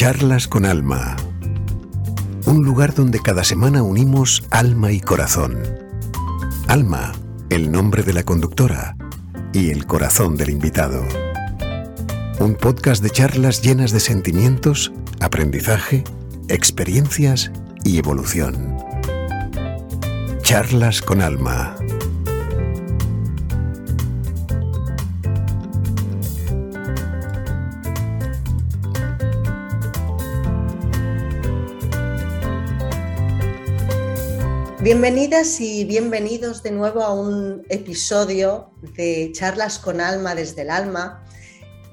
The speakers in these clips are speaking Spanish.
Charlas con Alma. Un lugar donde cada semana unimos alma y corazón. Alma, el nombre de la conductora, y el corazón del invitado. Un podcast de charlas llenas de sentimientos, aprendizaje, experiencias y evolución. Charlas con Alma. Bienvenidas y bienvenidos de nuevo a un episodio de Charlas con Alma desde el Alma.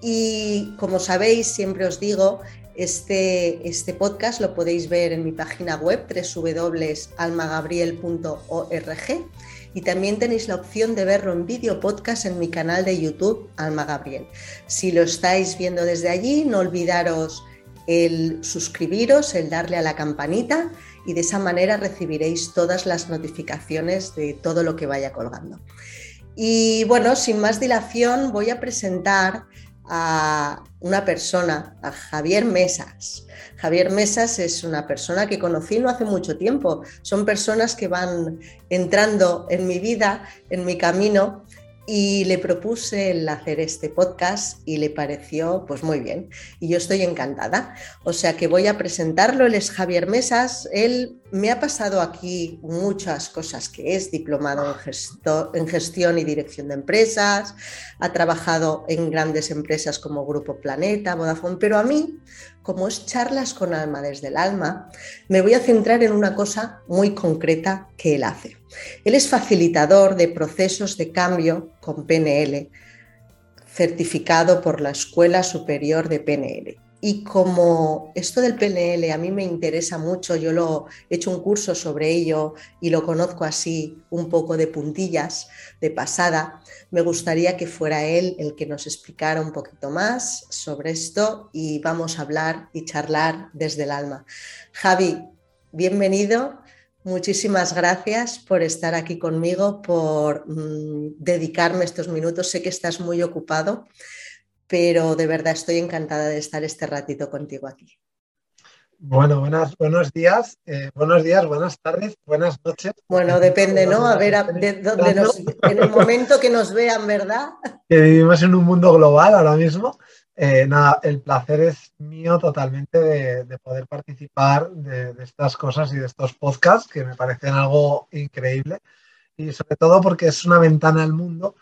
Y como sabéis, siempre os digo, este, este podcast lo podéis ver en mi página web www.almagabriel.org y también tenéis la opción de verlo en vídeo podcast en mi canal de YouTube Alma Gabriel. Si lo estáis viendo desde allí, no olvidaros el suscribiros, el darle a la campanita y de esa manera recibiréis todas las notificaciones de todo lo que vaya colgando. Y bueno, sin más dilación, voy a presentar a una persona, a Javier Mesas. Javier Mesas es una persona que conocí no hace mucho tiempo. Son personas que van entrando en mi vida, en mi camino, y le propuse el hacer este podcast y le pareció pues muy bien. Y yo estoy encantada. O sea que voy a presentarlo, él es Javier Mesas, él me ha pasado aquí muchas cosas que es diplomado en, en gestión y dirección de empresas, ha trabajado en grandes empresas como Grupo Planeta, Vodafone, pero a mí, como es charlas con alma desde el alma, me voy a centrar en una cosa muy concreta que él hace. Él es facilitador de procesos de cambio con PNL, certificado por la Escuela Superior de PNL. Y como esto del PNL a mí me interesa mucho, yo lo he hecho un curso sobre ello y lo conozco así un poco de puntillas, de pasada, me gustaría que fuera él el que nos explicara un poquito más sobre esto y vamos a hablar y charlar desde el alma. Javi, bienvenido Muchísimas gracias por estar aquí conmigo, por mm, dedicarme estos minutos. Sé que estás muy ocupado, pero de verdad estoy encantada de estar este ratito contigo aquí. Bueno, buenas, buenos días, eh, buenos días, buenas tardes, buenas noches. Bueno, depende, ¿no? A ver, de dónde nos, en el momento que nos vean, ¿verdad? Que vivimos en un mundo global ahora mismo. Eh, nada, el placer es mío totalmente de, poder participar de, estas cosas y de estos podcasts que me parecen algo increíble y sobre todo porque es una ventana al mundo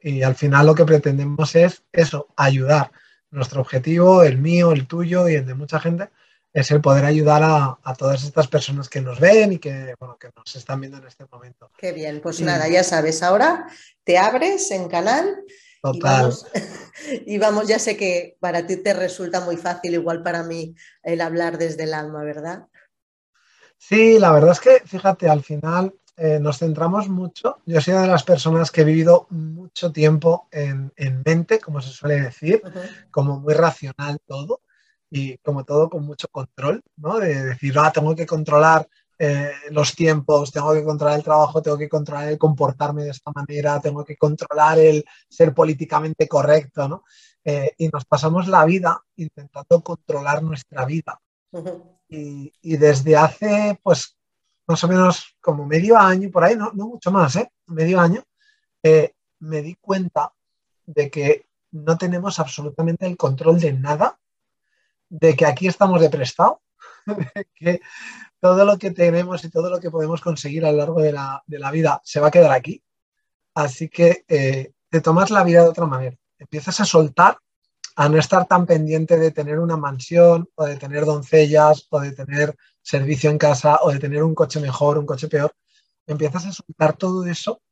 y al final lo que pretendemos es eso, ayudar. Nuestro objetivo, el mío, el tuyo y el de mucha gente, es el poder ayudar a, todas estas personas que nos ven y que, bueno, que nos están viendo en este momento. Qué bien, pues nada, ya sabes, ahora te abres en canal Total. Y vamos, ya sé que para ti te resulta muy fácil, igual para mí, el hablar desde el alma, ¿verdad? Sí, la verdad es que, fíjate, al final eh, nos centramos mucho. Yo soy de las personas que he vivido mucho tiempo en, mente, como se suele decir, como muy racional todo y como todo con mucho control, ¿no? De decir, ah, tengo que controlar eh, los tiempos, tengo que controlar el trabajo, tengo que controlar el comportarme de esta manera, tengo que controlar el ser políticamente correcto, ¿no? Eh, y nos pasamos la vida intentando controlar nuestra vida. y, desde hace, pues, más o menos como medio año, por ahí, no, mucho más, ¿eh? Medio año, eh, me di cuenta de que no tenemos absolutamente el control de nada, de que aquí estamos de prestado, de que todo lo que tenemos y todo lo que podemos conseguir a lo largo de la, vida se va a quedar aquí. Así que eh, te tomas la vida de otra manera. Empiezas a soltar, a no estar tan pendiente de tener una mansión o de tener doncellas o de tener servicio en casa o de tener un coche mejor, un coche peor. Empiezas a soltar todo eso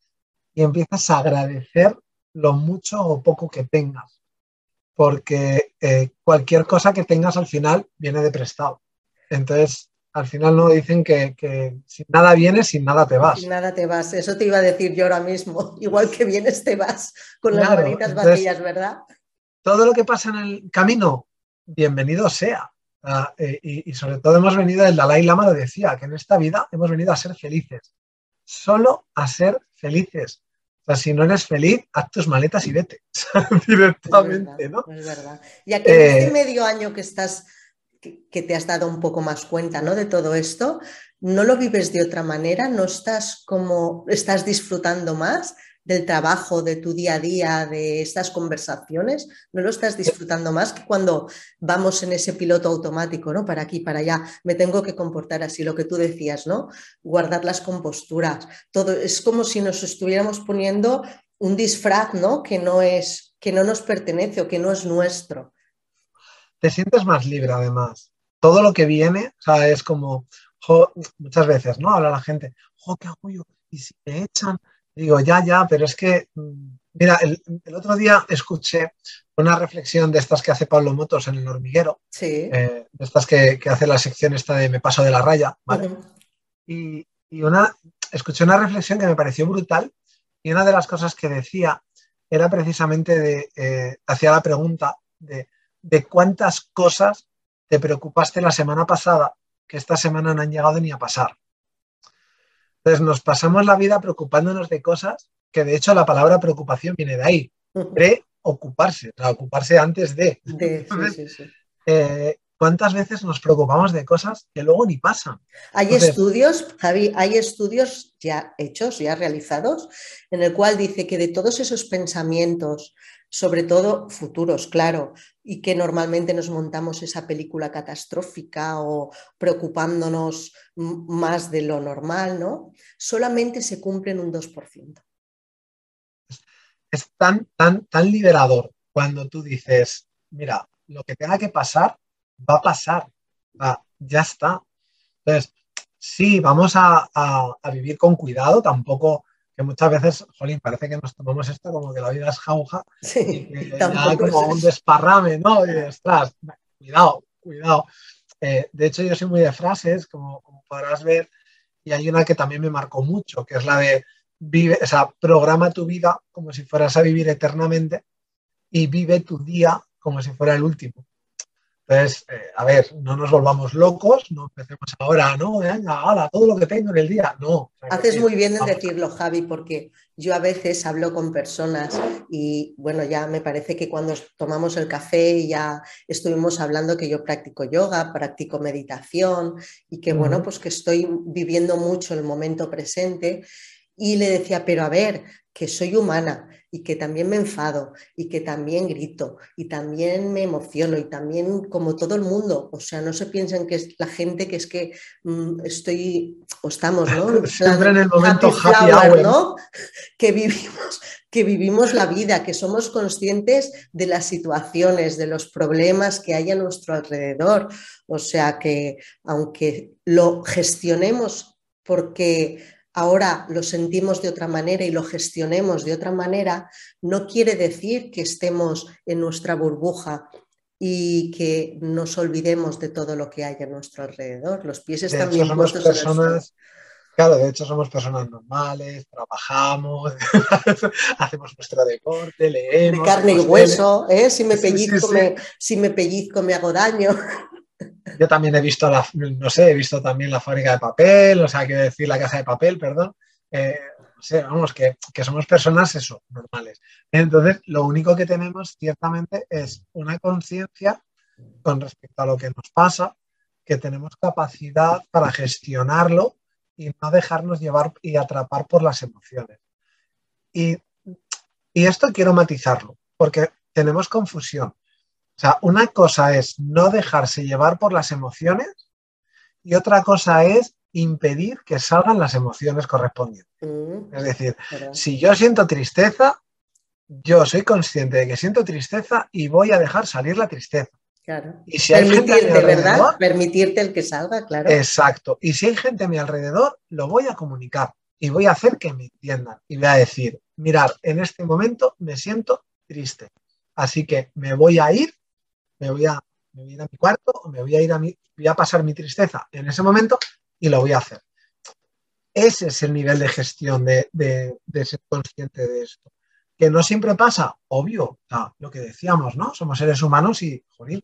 y empiezas a agradecer lo mucho o poco que tengas. Porque eh, cualquier cosa que tengas al final viene de prestado. Entonces, al final no dicen que, sin nada vienes, sin nada te vas. Sin nada te vas, eso te iba a decir yo ahora mismo. Igual que vienes, te vas con las manitas vacías, ¿verdad? Todo lo que pasa en el camino, bienvenido sea. Ah, eh, y, sobre todo hemos venido, el Dalai Lama lo decía, que en esta vida hemos venido a ser felices. Solo a ser felices. O sea, si no eres feliz, haz tus maletas y vete directamente, ¿no? Es verdad. Y aquí en este eh, medio año que estás que, te has dado un poco más cuenta ¿no? de todo esto, ¿no lo vives de otra manera? ¿No estás como, estás disfrutando más del trabajo, de tu día a día, de estas conversaciones? ¿No lo estás disfrutando más que cuando vamos en ese piloto automático, ¿no? Para aquí, para allá, me tengo que comportar así, lo que tú decías, ¿no? Guardar las composturas, todo, es como si nos estuviéramos poniendo un disfraz, ¿no? Que no es, que no nos pertenece o que no es nuestro. Te sientes más libre además. Todo lo que viene, o sea, es como, muchas veces, ¿no? Habla la gente, jo, ¿qué yo? Y si me echan, digo, ya, ya, pero es que, mm, mira, el, otro día escuché una reflexión de estas que hace Pablo Motos en el hormiguero, sí. Eh, de estas que, hace la sección esta de Me paso de la raya, ¿vale? y, una, escuché una reflexión que me pareció brutal y una de las cosas que decía era precisamente de, eh, hacía la pregunta de, de cuántas cosas te preocupaste la semana pasada que esta semana no han llegado ni a pasar. Entonces nos pasamos la vida preocupándonos de cosas que de hecho la palabra preocupación viene de ahí, preocuparse, o sea, ocuparse antes de. Eh, ¿Cuántas veces nos preocupamos de cosas que luego ni pasan? Hay estudios, Javi, hay estudios ya hechos, ya realizados, en el cual dice que de todos esos pensamientos, sobre todo futuros, claro, y que normalmente nos montamos esa película catastrófica o preocupándonos más de lo normal, ¿no? Solamente se cumplen un 2%. Es tan, tan, tan liberador cuando tú dices, mira, lo que tenga que pasar, va a pasar. ya está. Entonces, sí, vamos a, vivir con cuidado, tampoco que muchas veces, jolín, parece que nos tomamos esto como que la vida es jauja sí, y como un desparrame, ¿no? Y ostras, cuidado, cuidado. Eh, de hecho, yo soy muy de frases, como, como, podrás ver, y hay una que también me marcó mucho, que es la de vive, o sea, programa tu vida como si fueras a vivir eternamente y vive tu día como si fuera el último. Entonces, eh, a ver, no nos volvamos locos, no empecemos ahora, no, venga, hala, todo lo que tengo en el día, no. Haces muy bien en decirlo, Javi, porque yo a veces hablo con personas y bueno, ya me parece que cuando tomamos el café ya estuvimos hablando que yo practico yoga, practico meditación y que bueno, pues que estoy viviendo mucho el momento presente. Y le decía, pero a ver, que soy humana y que también me enfado y que también grito y también me emociono y también como todo el mundo, o sea, no se piensen que es la gente que es que mm, estoy o estamos, ¿no? Siempre en el momento happy, hour, ¿no? Que vivimos que vivimos la vida, que somos conscientes de las situaciones, de los problemas que hay a nuestro alrededor. O sea que aunque lo gestionemos porque ahora lo sentimos de otra manera y lo gestionemos de otra manera, no quiere decir que estemos en nuestra burbuja y que nos olvidemos de todo lo que hay a nuestro alrededor. Los pies están bien puestos personas, Claro, de hecho somos personas normales, trabajamos, hacemos nuestro deporte, leemos. De carne y hueso, ¿eh? si, me pellizco, Me, si me pellizco me hago daño. Yo también he visto, la, no sé, he visto también la fábrica de papel, o sea, quiero decir, la caja de papel, perdón. Eh, no sé, vamos, que, somos personas, eso, normales. Entonces, lo único que tenemos, ciertamente, es una conciencia con respecto a lo que nos pasa, que tenemos capacidad para gestionarlo y no dejarnos llevar y atrapar por las emociones. Y esto quiero matizarlo, porque tenemos confusión. O sea, una cosa es no dejarse llevar por las emociones y otra cosa es impedir que salgan las emociones correspondientes. Mm. es decir, si yo siento tristeza, yo soy consciente de que siento tristeza y voy a dejar salir la tristeza. Claro. Y si hay gente ¿verdad? Permitirte el que salga, claro. Exacto. Y si hay gente a mi alrededor, lo voy a comunicar y voy a hacer que me entiendan. Y voy a decir, mirar, en este momento me siento triste. Así que me voy a ir me voy a, ir a mi cuarto o me voy a ir a mi, voy a pasar mi tristeza en ese momento y lo voy a hacer. Ese es el nivel de gestión de, ser consciente de esto. Que no siempre pasa, obvio, lo que decíamos, ¿no? Somos seres humanos y, joder,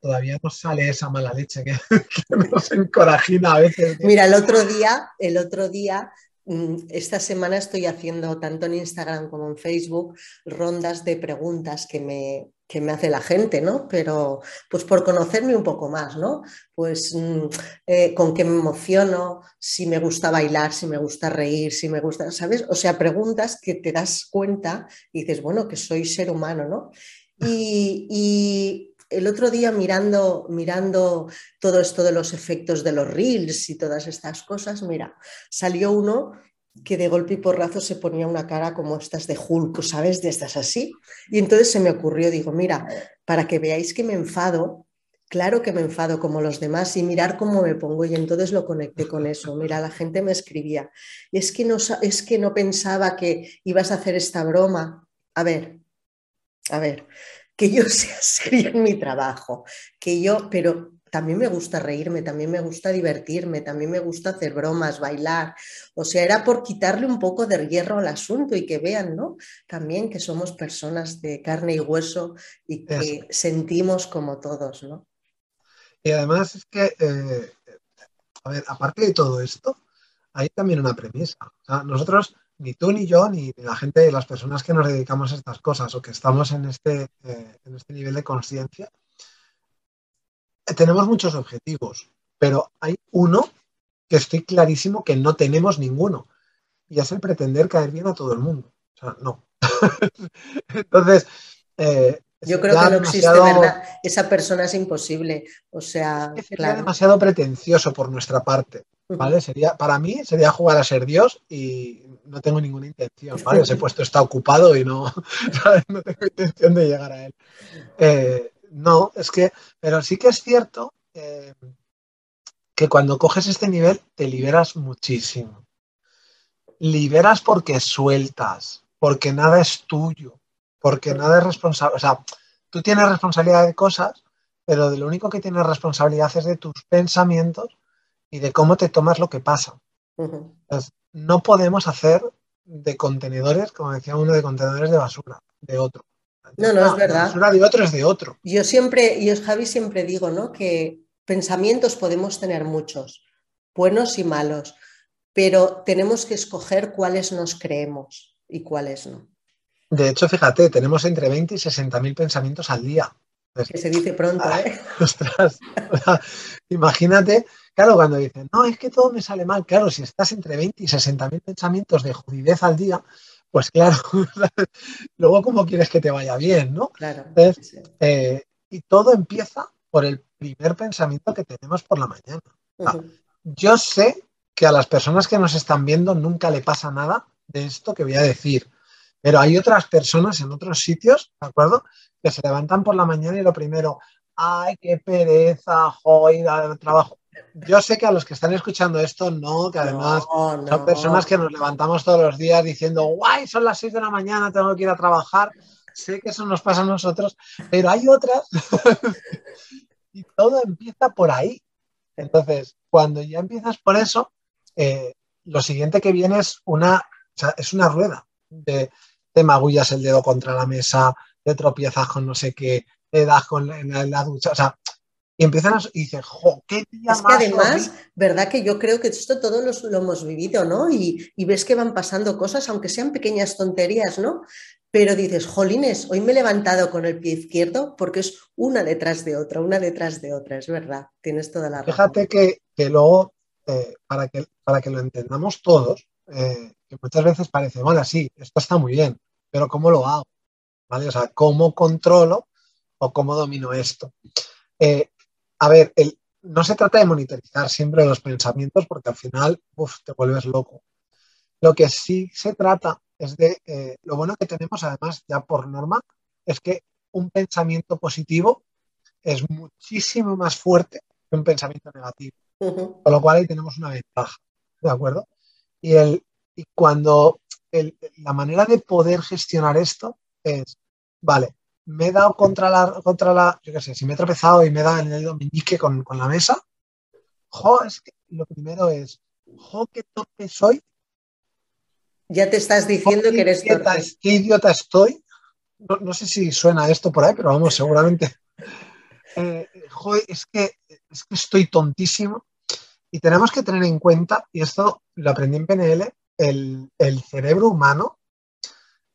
todavía nos sale esa mala leche que, que, nos encorajina a veces. Mira, el otro día, el otro día Mm, esta semana estoy haciendo tanto en Instagram como en Facebook rondas de preguntas que me, que me hace la gente, ¿no? Pero pues por conocerme un poco más, ¿no? Pues mm, eh, con qué me emociono, si me gusta bailar, si me gusta reír, si me gusta, ¿sabes? O sea, preguntas que te das cuenta y dices, bueno, que soy ser humano, ¿no? Y, el otro día mirando, mirando todo esto de los efectos de los reels y todas estas cosas, mira, salió uno que de golpe y porrazo se ponía una cara como estas de Hulk, ¿sabes? De estas así. Y entonces se me ocurrió, digo, mira, para que veáis que me enfado, claro que me enfado como los demás y mirar cómo me pongo. Y entonces lo conecté con eso. Mira, la gente me escribía, es que no, es que no pensaba que ibas a hacer esta broma. A ver, a ver, que yo sea seria en mi trabajo, que yo, pero también me gusta reírme, también me gusta divertirme, también me gusta hacer bromas, bailar. O sea, era por quitarle un poco de hierro al asunto y que vean, ¿no? También que somos personas de carne y hueso y que sentimos como todos, ¿no? Y además es que, eh, a ver, aparte de todo esto, hay también una premisa. nosotros, ni tú ni yo, ni la gente, las personas que nos dedicamos a estas cosas o que estamos en este, eh, en este nivel de conciencia, tenemos muchos objetivos, pero hay uno que estoy clarísimo que no tenemos ninguno, y es el pretender caer bien a todo el mundo. O sea, no. Entonces, eh, yo creo que no existe, ¿verdad? Esa persona es imposible. O sea, sería demasiado pretencioso por nuestra parte. ¿Vale? Sería, para mí sería jugar a ser Dios y no tengo ninguna intención, ¿vale? Ese puesto está ocupado y no, no tengo intención de llegar a él. Eh, no, es que, pero sí que es cierto eh, que cuando coges este nivel te liberas muchísimo. Liberas porque sueltas, porque nada es tuyo, porque nada es responsable. O sea, tú tienes responsabilidad de cosas, pero de lo único que tienes responsabilidad es de tus pensamientos y de cómo te tomas lo que pasa. no podemos hacer de contenedores, como decía uno, de contenedores de basura, de otro. No, no, es verdad. Una de otro es de otro. Yo siempre, yo Javi siempre digo, ¿no? Que pensamientos podemos tener muchos, buenos y malos, pero tenemos que escoger cuáles nos creemos y cuáles no. De hecho, fíjate, tenemos entre 20 y 60 mil pensamientos al día. Que se dice pronto, ¿eh? Ostras, imagínate, claro, cuando dicen, no, es que todo me sale mal, claro, si estás entre 20 y 60 mil pensamientos de judidez al día, pues claro, luego cómo quieres que te vaya bien, ¿no? Claro. Eh, y todo empieza por el primer pensamiento que tenemos por la mañana. yo sé que a las personas que nos están viendo nunca le pasa nada de esto que voy a decir, pero hay otras personas en otros sitios, ¿de acuerdo? Que se levantan por la mañana y lo primero, ay, qué pereza, joder, trabajo yo sé que a los que están escuchando esto, no, que además son personas que nos levantamos todos los días diciendo, guay, son las 6 de la mañana, tengo que ir a trabajar. Sé que eso nos pasa a nosotros, pero hay otras y todo empieza por ahí. Entonces, cuando ya empiezas por eso, eh, lo siguiente que viene es una, es una rueda de, te magullas el dedo contra la mesa, te tropiezas con no sé qué, te das con en la ducha, o sea, y empiezan a, y dicen, jo, qué día Es que además, ¿verdad? Que yo creo que esto todo lo, hemos vivido, ¿no? Y, ves que van pasando cosas, aunque sean pequeñas tonterías, ¿no? Pero dices, jolines, hoy me he levantado con el pie izquierdo porque es una detrás de otra, una detrás de otra, es verdad, tienes toda la razón. Fíjate que, luego, eh, para, que, para que lo entendamos todos, eh, que muchas veces parece, vale, sí, esto está muy bien, pero ¿cómo lo hago? ¿Vale? O sea, ¿cómo controlo o cómo domino esto? Eh, a ver, no se trata de monitorizar siempre los pensamientos porque al final te vuelves loco. Lo que sí se trata es de, eh, lo bueno que tenemos además ya por norma, es que un pensamiento positivo es muchísimo más fuerte que un pensamiento negativo. Con lo cual ahí tenemos una ventaja, ¿de acuerdo? Y, el, y cuando la manera de poder gestionar esto es, vale, me he dado contra la, contra la, yo qué sé, si me he tropezado y me he dado el meñique con, con la mesa, jo, es que lo primero es, jo, qué torpe soy. Ya te estás diciendo que eres idiota, torpe. Qué idiota estoy. No, sé si suena esto por ahí, pero vamos, seguramente. Eh, jo, es que, es que estoy tontísimo. Y tenemos que tener en cuenta, y esto lo aprendí en PNL, el, el cerebro humano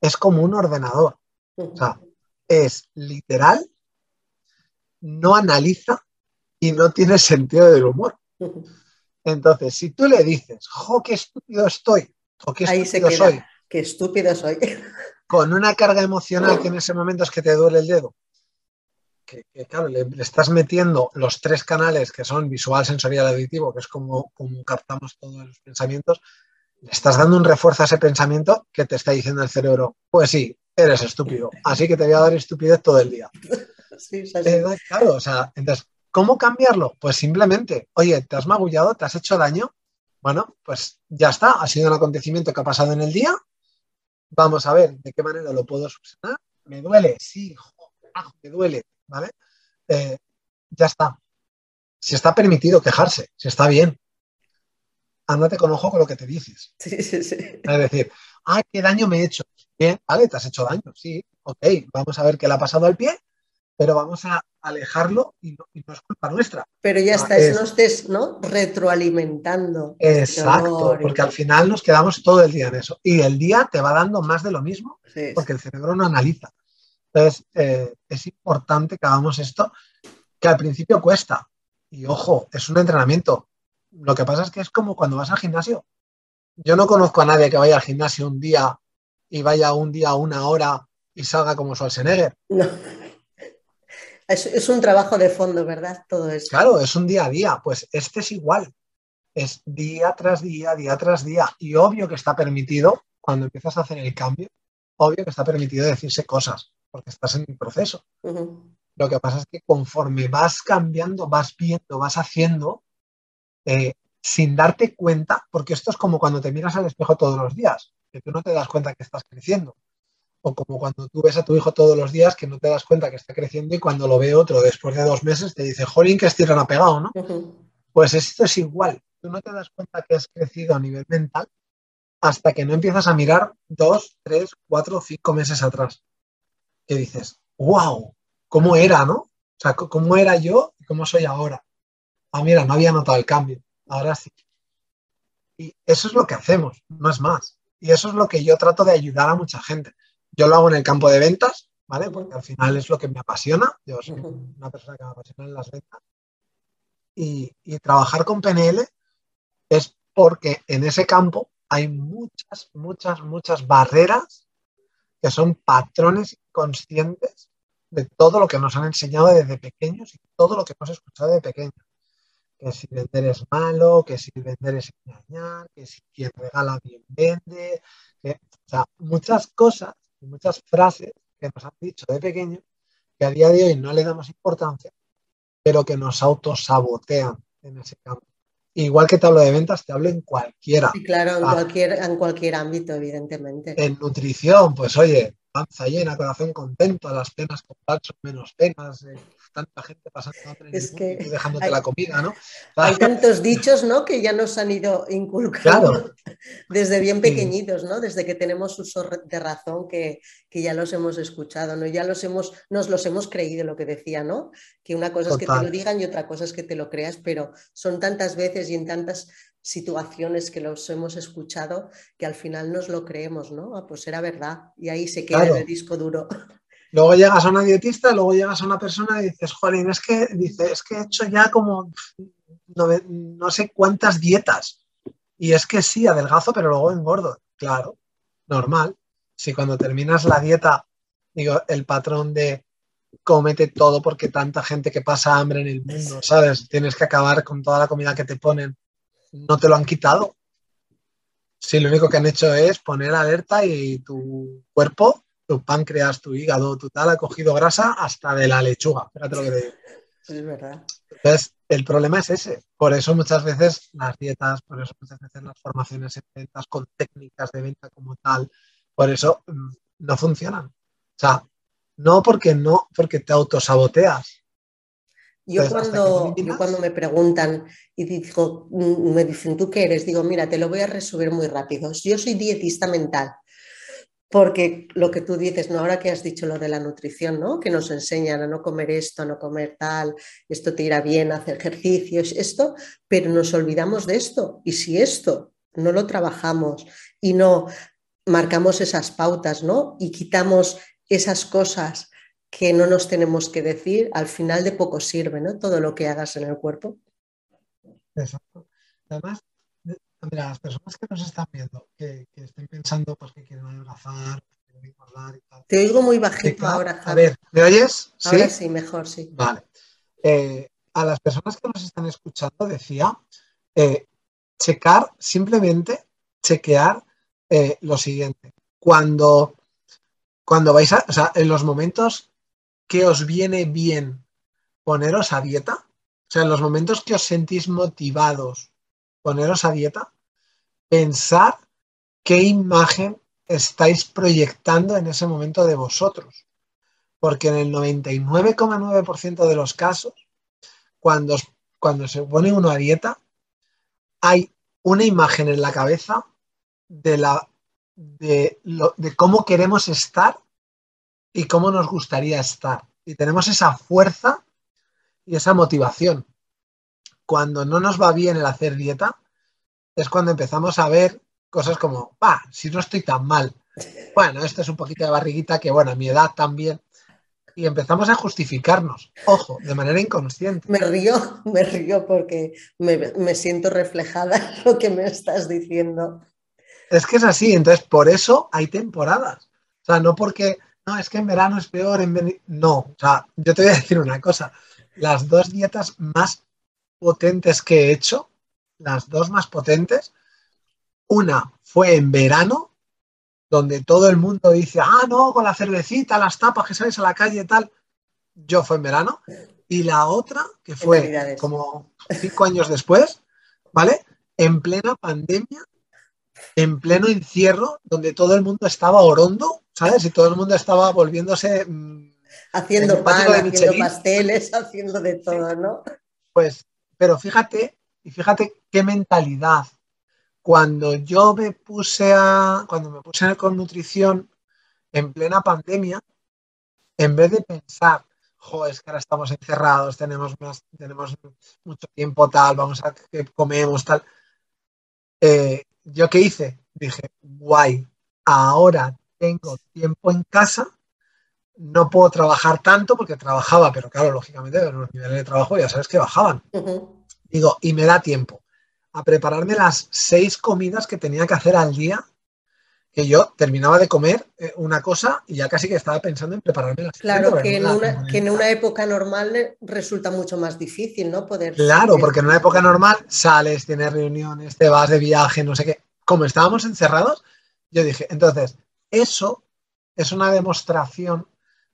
es como un ordenador. O sea, es literal, no analiza y no tiene sentido del humor. Entonces, si tú le dices, jo, qué estúpido estoy, o qué estúpido soy. Qué estúpido soy. Con una carga emocional que en ese momento es que te duele el dedo. Que, claro, le, estás metiendo los tres canales que son visual, sensorial, auditivo, que es como, como captamos todos los pensamientos, le estás dando un refuerzo a ese pensamiento que te está diciendo el cerebro, pues sí, eres estúpido, así que te voy a dar estupidez todo el día. Sí, eh, claro, o sea, entonces, ¿cómo cambiarlo? Pues simplemente, oye, te has magullado, te has hecho daño, bueno, pues ya está, ha sido un acontecimiento que ha pasado en el día, vamos a ver de qué manera lo puedo subsanar, me duele, sí, me duele, ¿vale? Eh, ya está. Si está permitido quejarse, si está bien, ándate con ojo con lo que te dices. Sí, sí, sí. Es decir, ay, qué daño me he hecho. Bien, vale, te has hecho daño, sí, ok, vamos a ver qué le ha pasado al pie, pero vamos a alejarlo y no, es culpa nuestra. Pero ya está, no estés ¿no? retroalimentando. Exacto, porque al final nos quedamos todo el día en eso. Y el día te va dando más de lo mismo, porque el cerebro no analiza. Entonces, eh, es importante que hagamos esto, que al principio cuesta. Y ojo, es un entrenamiento. Lo que pasa es que es como cuando vas al gimnasio. Yo no conozco a nadie que vaya al gimnasio un día y vaya un día una hora y salga como Schwarzenegger. No. Es, un trabajo de fondo, ¿verdad? Todo eso. Claro, es un día a día. Pues este es igual. Es día tras día, día tras día. Y obvio que está permitido, cuando empiezas a hacer el cambio, obvio que está permitido decirse cosas, porque estás en el proceso. Lo que pasa es que conforme vas cambiando, vas viendo, vas haciendo, eh, sin darte cuenta, porque esto es como cuando te miras al espejo todos los días, que tú no te das cuenta que estás creciendo. O como cuando tú ves a tu hijo todos los días que no te das cuenta que está creciendo y cuando lo ve otro después de dos meses te dice, jolín, que estirón ha pegado, ¿no? Pues esto es igual. Tú no te das cuenta que has crecido a nivel mental hasta que no empiezas a mirar dos, tres, cuatro, cinco meses atrás. Que dices, wow, ¿cómo era, no? O sea, ¿cómo era yo y cómo soy ahora? ah, mira, no había notado el cambio, ahora sí. Y eso es lo que hacemos, no es más. Y eso es lo que yo trato de ayudar a mucha gente. Yo lo hago en el campo de ventas, ¿vale? Porque al final es lo que me apasiona. Yo soy una persona que me apasiona en las ventas. Y, y trabajar con PNL es porque en ese campo hay muchas, muchas, muchas barreras que son patrones conscientes de todo lo que nos han enseñado desde pequeños y todo lo que hemos escuchado de pequeños que si vender es malo, que si vender es engañar, que si quien regala bien vende, o sea, muchas cosas y muchas frases que nos han dicho de pequeño que a día de hoy no le damos importancia, pero que nos autosabotean en ese campo. Igual que te hablo de ventas, te hablo en cualquiera. Sí, claro, en, ah. cualquier, en cualquier ámbito, evidentemente. En nutrición, pues oye, panza llena, corazón contento, las penas con menos penas, eh, tanta gente pasando hambre y dejándote la comida, ¿no? Hay tantos dichos, ¿no? Que ya nos han ido inculcando desde bien pequeñitos, ¿no? Desde que tenemos uso de razón que, ya los hemos escuchado, ¿no? Ya los hemos, nos los hemos creído lo que decía, ¿no? Que una cosa es que te lo digan y otra cosa es que te lo creas, pero son tantas veces y en tantas situaciones que los hemos escuchado que al final nos lo creemos, ¿no? Ah, pues era verdad y ahí se queda en el disco duro. Luego llegas a una dietista, luego llegas a una persona y dices, Jolín, es que, dice, es que he hecho ya como no, sé cuántas dietas. Y es que sí, adelgazo, pero luego engordo. Claro, normal. Si cuando terminas la dieta, digo, el patrón de comete todo porque tanta gente que pasa hambre en el mundo, ¿sabes? Tienes que acabar con toda la comida que te ponen. No te lo han quitado. Si lo único que han hecho es poner alerta y tu cuerpo tu páncreas, tu hígado, tu tal, ha cogido grasa hasta de la lechuga. Fíjate lo que te digo. Es verdad. Entonces, el problema es ese. Por eso muchas veces las dietas, por eso muchas veces las formaciones en ventas con técnicas de venta como tal, por eso mm, no funcionan. O sea, no porque no, porque te autosaboteas. Yo cuando, yo cuando me preguntan y digo, mm, me dicen, ¿tú qué eres? Digo, mira, te lo voy a resumir muy rápido. Yo soy dietista mental. Porque lo que tú dices, ¿no? ahora que has dicho lo de la nutrición, ¿no? que nos enseñan a no comer esto, a no comer tal, esto te irá bien, hacer ejercicios, esto, pero nos olvidamos de esto. Y si esto no lo trabajamos y no marcamos esas pautas, ¿no? Y quitamos esas cosas que no nos tenemos que decir, al final de poco sirve, ¿no? Todo lo que hagas en el cuerpo. Exacto. Además, mira, las personas que nos están viendo, que, estén pensando pues, que quieren adelgazar, que quieren engordar y tal. Te oigo muy bajito ahora, A ver, ¿me oyes? Ahora sí, mejor, sí. Vale. Eh, a las personas que nos están escuchando decía, eh, checar, simplemente chequear eh, lo siguiente. Cuando, cuando vais a, o sea, en los momentos que os viene bien poneros a dieta, o sea, en los momentos que os sentís motivados, poneros a dieta, pensar qué imagen estáis proyectando en ese momento de vosotros. Porque en el 99,9% de los casos, cuando, cuando se pone uno a dieta, hay una imagen en la cabeza de, la, de, de cómo queremos estar y cómo nos gustaría estar. Y tenemos esa fuerza y esa motivación. Cuando no nos va bien el hacer dieta, es cuando empezamos a ver cosas como, va, si no estoy tan mal. Bueno, esto es un poquito de barriguita que, bueno, a mi edad también. Y empezamos a justificarnos, ojo, de manera inconsciente. Me río, me río porque me, siento reflejada en lo que me estás diciendo. Es que es así, entonces por eso hay temporadas. O sea, no porque, no, es que en verano es peor, en no, o sea, yo te voy a decir una cosa, las dos dietas más potentes que he hecho, las dos más potentes, una fue en verano, donde todo el mundo dice, ah, no, con la cervecita, las tapas que sales a la calle y tal. Yo fue en verano. Y la otra, que fue como cinco años después, ¿vale? En plena pandemia, en pleno encierro, donde todo el mundo estaba orondo, ¿sabes? Y todo el mundo estaba volviéndose mm, haciendo pan, haciendo pasteles, haciendo de todo, ¿no? Pues, pero fíjate, y fíjate qué mentalidad. Cuando yo me puse a, cuando me puse con nutrición en plena pandemia, en vez de pensar, jo, es que ahora estamos encerrados, tenemos, más, tenemos mucho tiempo tal, vamos a que comemos tal. Eh, ¿Yo qué hice? Dije, guay, ahora tengo tiempo en casa no puedo trabajar tanto porque trabajaba, pero claro, lógicamente los niveles de trabajo ya sabes que bajaban. Digo, y me da tiempo a prepararme las seis comidas que tenía que hacer al día, que yo terminaba de comer eh, una cosa y ya casi que estaba pensando en prepararme las Claro, que en, una, que en una época normal resulta mucho más difícil, ¿no? Poder... Claro, porque en una época normal sales, tienes reuniones, te vas de viaje, no sé qué. Como estábamos encerrados, yo dije, entonces, eso es una demostración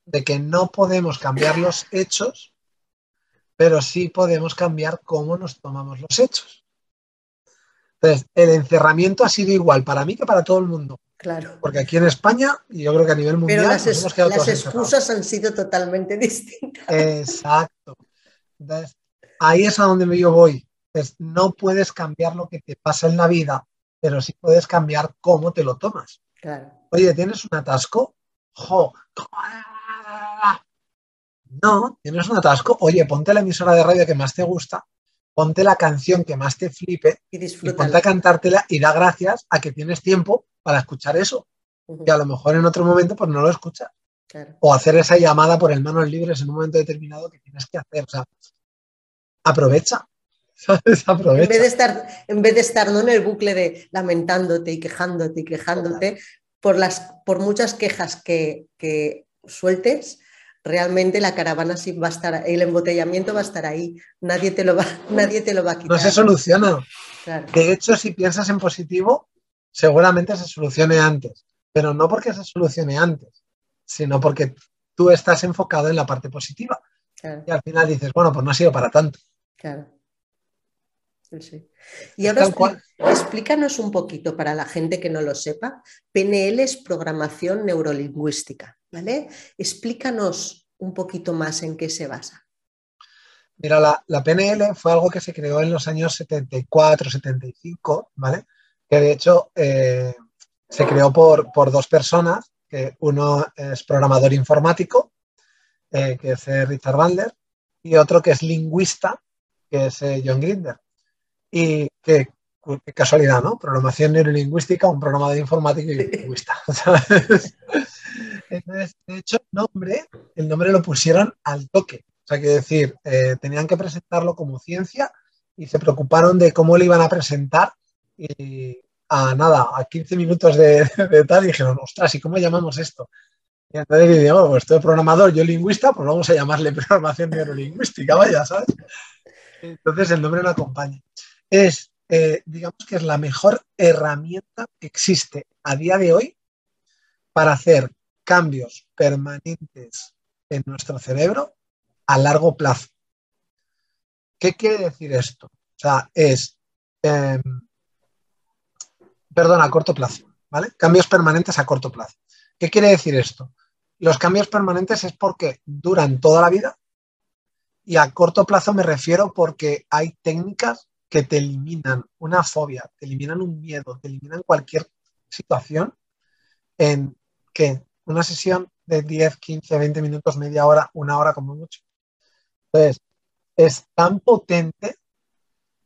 de que no podemos cambiar los hechos, pero sí podemos cambiar cómo nos tomamos los hechos. Entonces, el encerramiento ha sido igual para mí que para todo el mundo. Claro. Porque aquí en España, y yo creo que a nivel mundial, pero las, las excusas han sido totalmente distintas. Exacto. Entonces, ahí es a donde yo voy. no puedes cambiar lo que te pasa en la vida, pero sí puedes cambiar cómo te lo tomas. Claro. Oye, ¿tienes un atasco? Jo, no, tienes un atasco. Oye, ponte la emisora de radio que más te gusta, ponte la canción que más te flipe y, y ponte a cantártela y da gracias a que tienes tiempo para escuchar eso. Y a lo mejor en otro momento pues no lo escuchas. O hacer esa llamada por el manos libres en un momento determinado que tienes que hacer. O sea, aprovecha. aprovecha. En vez de estar, en vez de estar ¿no? en el bucle de lamentándote y quejándote y quejándote, por, las, por muchas quejas que, que sueltes, realmente la caravana sí va a estar, el embotellamiento va a estar ahí, nadie te lo va, nadie te lo va a quitar. No se soluciona. De hecho, si piensas en positivo, seguramente se solucione antes, pero no porque se solucione antes, sino porque tú estás enfocado en la parte positiva. Y al final dices, bueno, pues no ha sido para tanto. Claro. Y ahora explícanos un poquito para la gente que no lo sepa. PNL es programación neurolingüística, ¿vale? Explícanos un poquito más en qué se basa. Mira, la, PNL fue algo que se creó en los años 74, 75, ¿vale? Que de hecho eh, se creó por, dos personas, que uno es programador informático, eh, que es eh, Richard Bandler, y otro que es lingüista, que es John Grinder. Y qué, casualidad, ¿no? Programación neurolingüística, un programa de informática y lingüista. de hecho, el nombre, el nombre lo pusieron al toque. O sea, que decir, eh, tenían que presentarlo como ciencia y se preocuparon de cómo lo iban a presentar. Y a nada, a 15 minutos de, tal, dijeron, ostras, ¿y cómo llamamos esto? Y entonces digo, pues estoy programador, yo lingüista, pues vamos a llamarle programación neurolingüística, vaya, ¿sabes? Entonces el nombre no acompaña. Es, eh, digamos que es la mejor herramienta que existe a día de hoy para hacer cambios permanentes en nuestro cerebro a largo plazo. ¿Qué quiere decir esto? O sea, es, eh, perdón, a corto plazo, ¿vale? Cambios permanentes a corto plazo. ¿Qué quiere decir esto? Los cambios permanentes es porque duran toda la vida y a corto plazo me refiero porque hay técnicas que te eliminan una fobia, te eliminan un miedo, te eliminan cualquier situación en que una sesión de 10, 15, 20 minutos, media hora, una hora como mucho. Entonces, es tan potente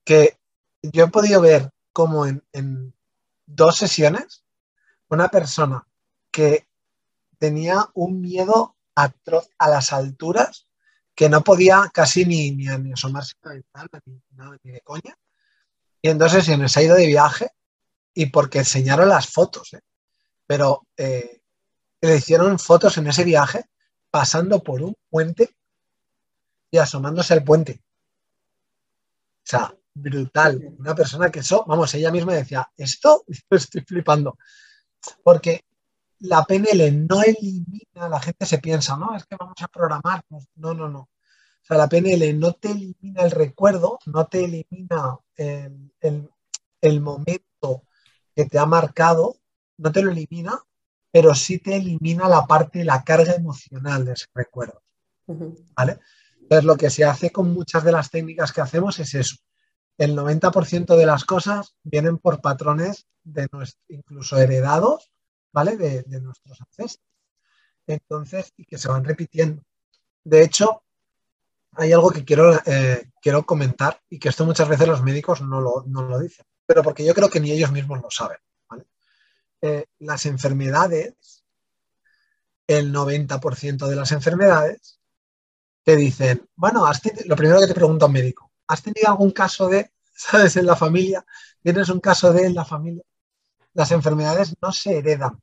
que yo he podido ver como en, en dos sesiones una persona que tenía un miedo atroz a las alturas que no podía casi ni, ni, asomarse a la ventana, ni, ni, de coña. Y entonces se nos ha ido de viaje y porque enseñaron las fotos, ¿eh? pero eh, le hicieron fotos en ese viaje pasando por un puente y asomándose al puente. O sea, brutal. Una persona que eso, vamos, ella misma decía, esto estoy flipando. Porque la PNL no elimina, la gente se piensa, no, es que vamos a programar. No, no, no. O sea, la PNL no te elimina el recuerdo, no te elimina el, el momento que te ha marcado, no te lo elimina, pero sí te elimina la parte, la carga emocional de ese recuerdo. ¿Vale? Entonces, lo que se hace con muchas de las técnicas que hacemos es eso. El 90% de las cosas vienen por patrones de nuestro, incluso heredados, De, nuestros ancestros. Entonces, y que se van repitiendo. De hecho, hay algo que quiero, eh, quiero comentar y que esto muchas veces los médicos no lo, no lo dicen, pero porque yo creo que ni ellos mismos lo saben. Eh, las enfermedades, el 90% de las enfermedades, te dicen, bueno, lo primero que te pregunta un médico, ¿has tenido algún caso de, sabes, en la familia? ¿Tienes un caso de en la familia? Las enfermedades no se heredan.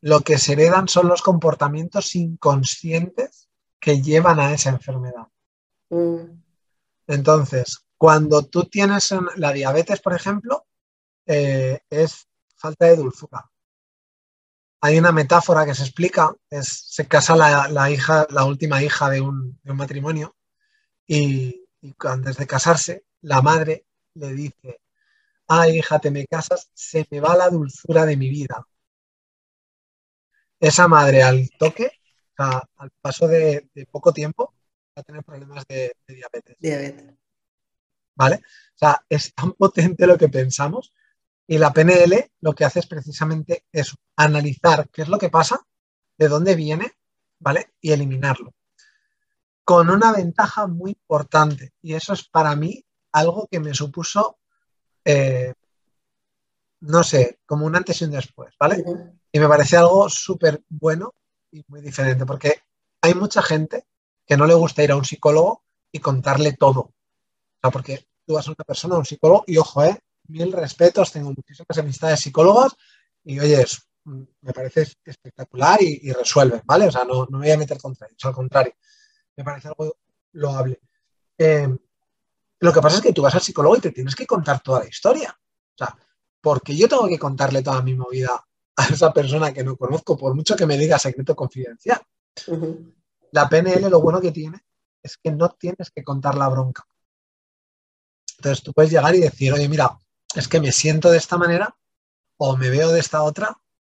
Lo que se heredan son los comportamientos inconscientes que llevan a esa enfermedad. Mm. Entonces, cuando tú tienes la diabetes, por ejemplo, eh, es falta de dulzura. Hay una metáfora que se explica, es, se casa la, hija, la última hija de un, matrimonio y, antes de casarse, la madre le dice, ay hija, te me casas, se me va la dulzura de mi vida. Esa madre al toque, al paso de, poco tiempo, va a tener problemas de, de diabetes. Diabetes. ¿Vale? O sea, es tan potente lo que pensamos y la PNL lo que hace es precisamente eso, analizar qué es lo que pasa, de dónde viene, ¿vale? Y eliminarlo. Con una ventaja muy importante, y eso es para mí algo que me supuso, eh, no sé, como un antes y un después, ¿vale? Y me parece algo súper bueno y muy diferente, porque hay mucha gente que no le gusta ir a un psicólogo y contarle todo. O sea, porque tú vas a una persona, a un psicólogo, y ojo, ¿eh? mil respetos, tengo muchísimas amistades psicólogas y oye, me parece espectacular y, resuelve, ¿vale? O sea, no, no me voy a meter contra ellos, al contrario, me parece algo loable. Eh, lo que pasa es que tú vas al psicólogo y te tienes que contar toda la historia. O sea, porque yo tengo que contarle toda mi movida a esa persona que no conozco, por mucho que me diga secreto confidencial. La PNL lo bueno que tiene es que no tienes que contar la bronca. Entonces tú puedes llegar y decir, oye, mira, es que me siento de esta manera o me veo de esta otra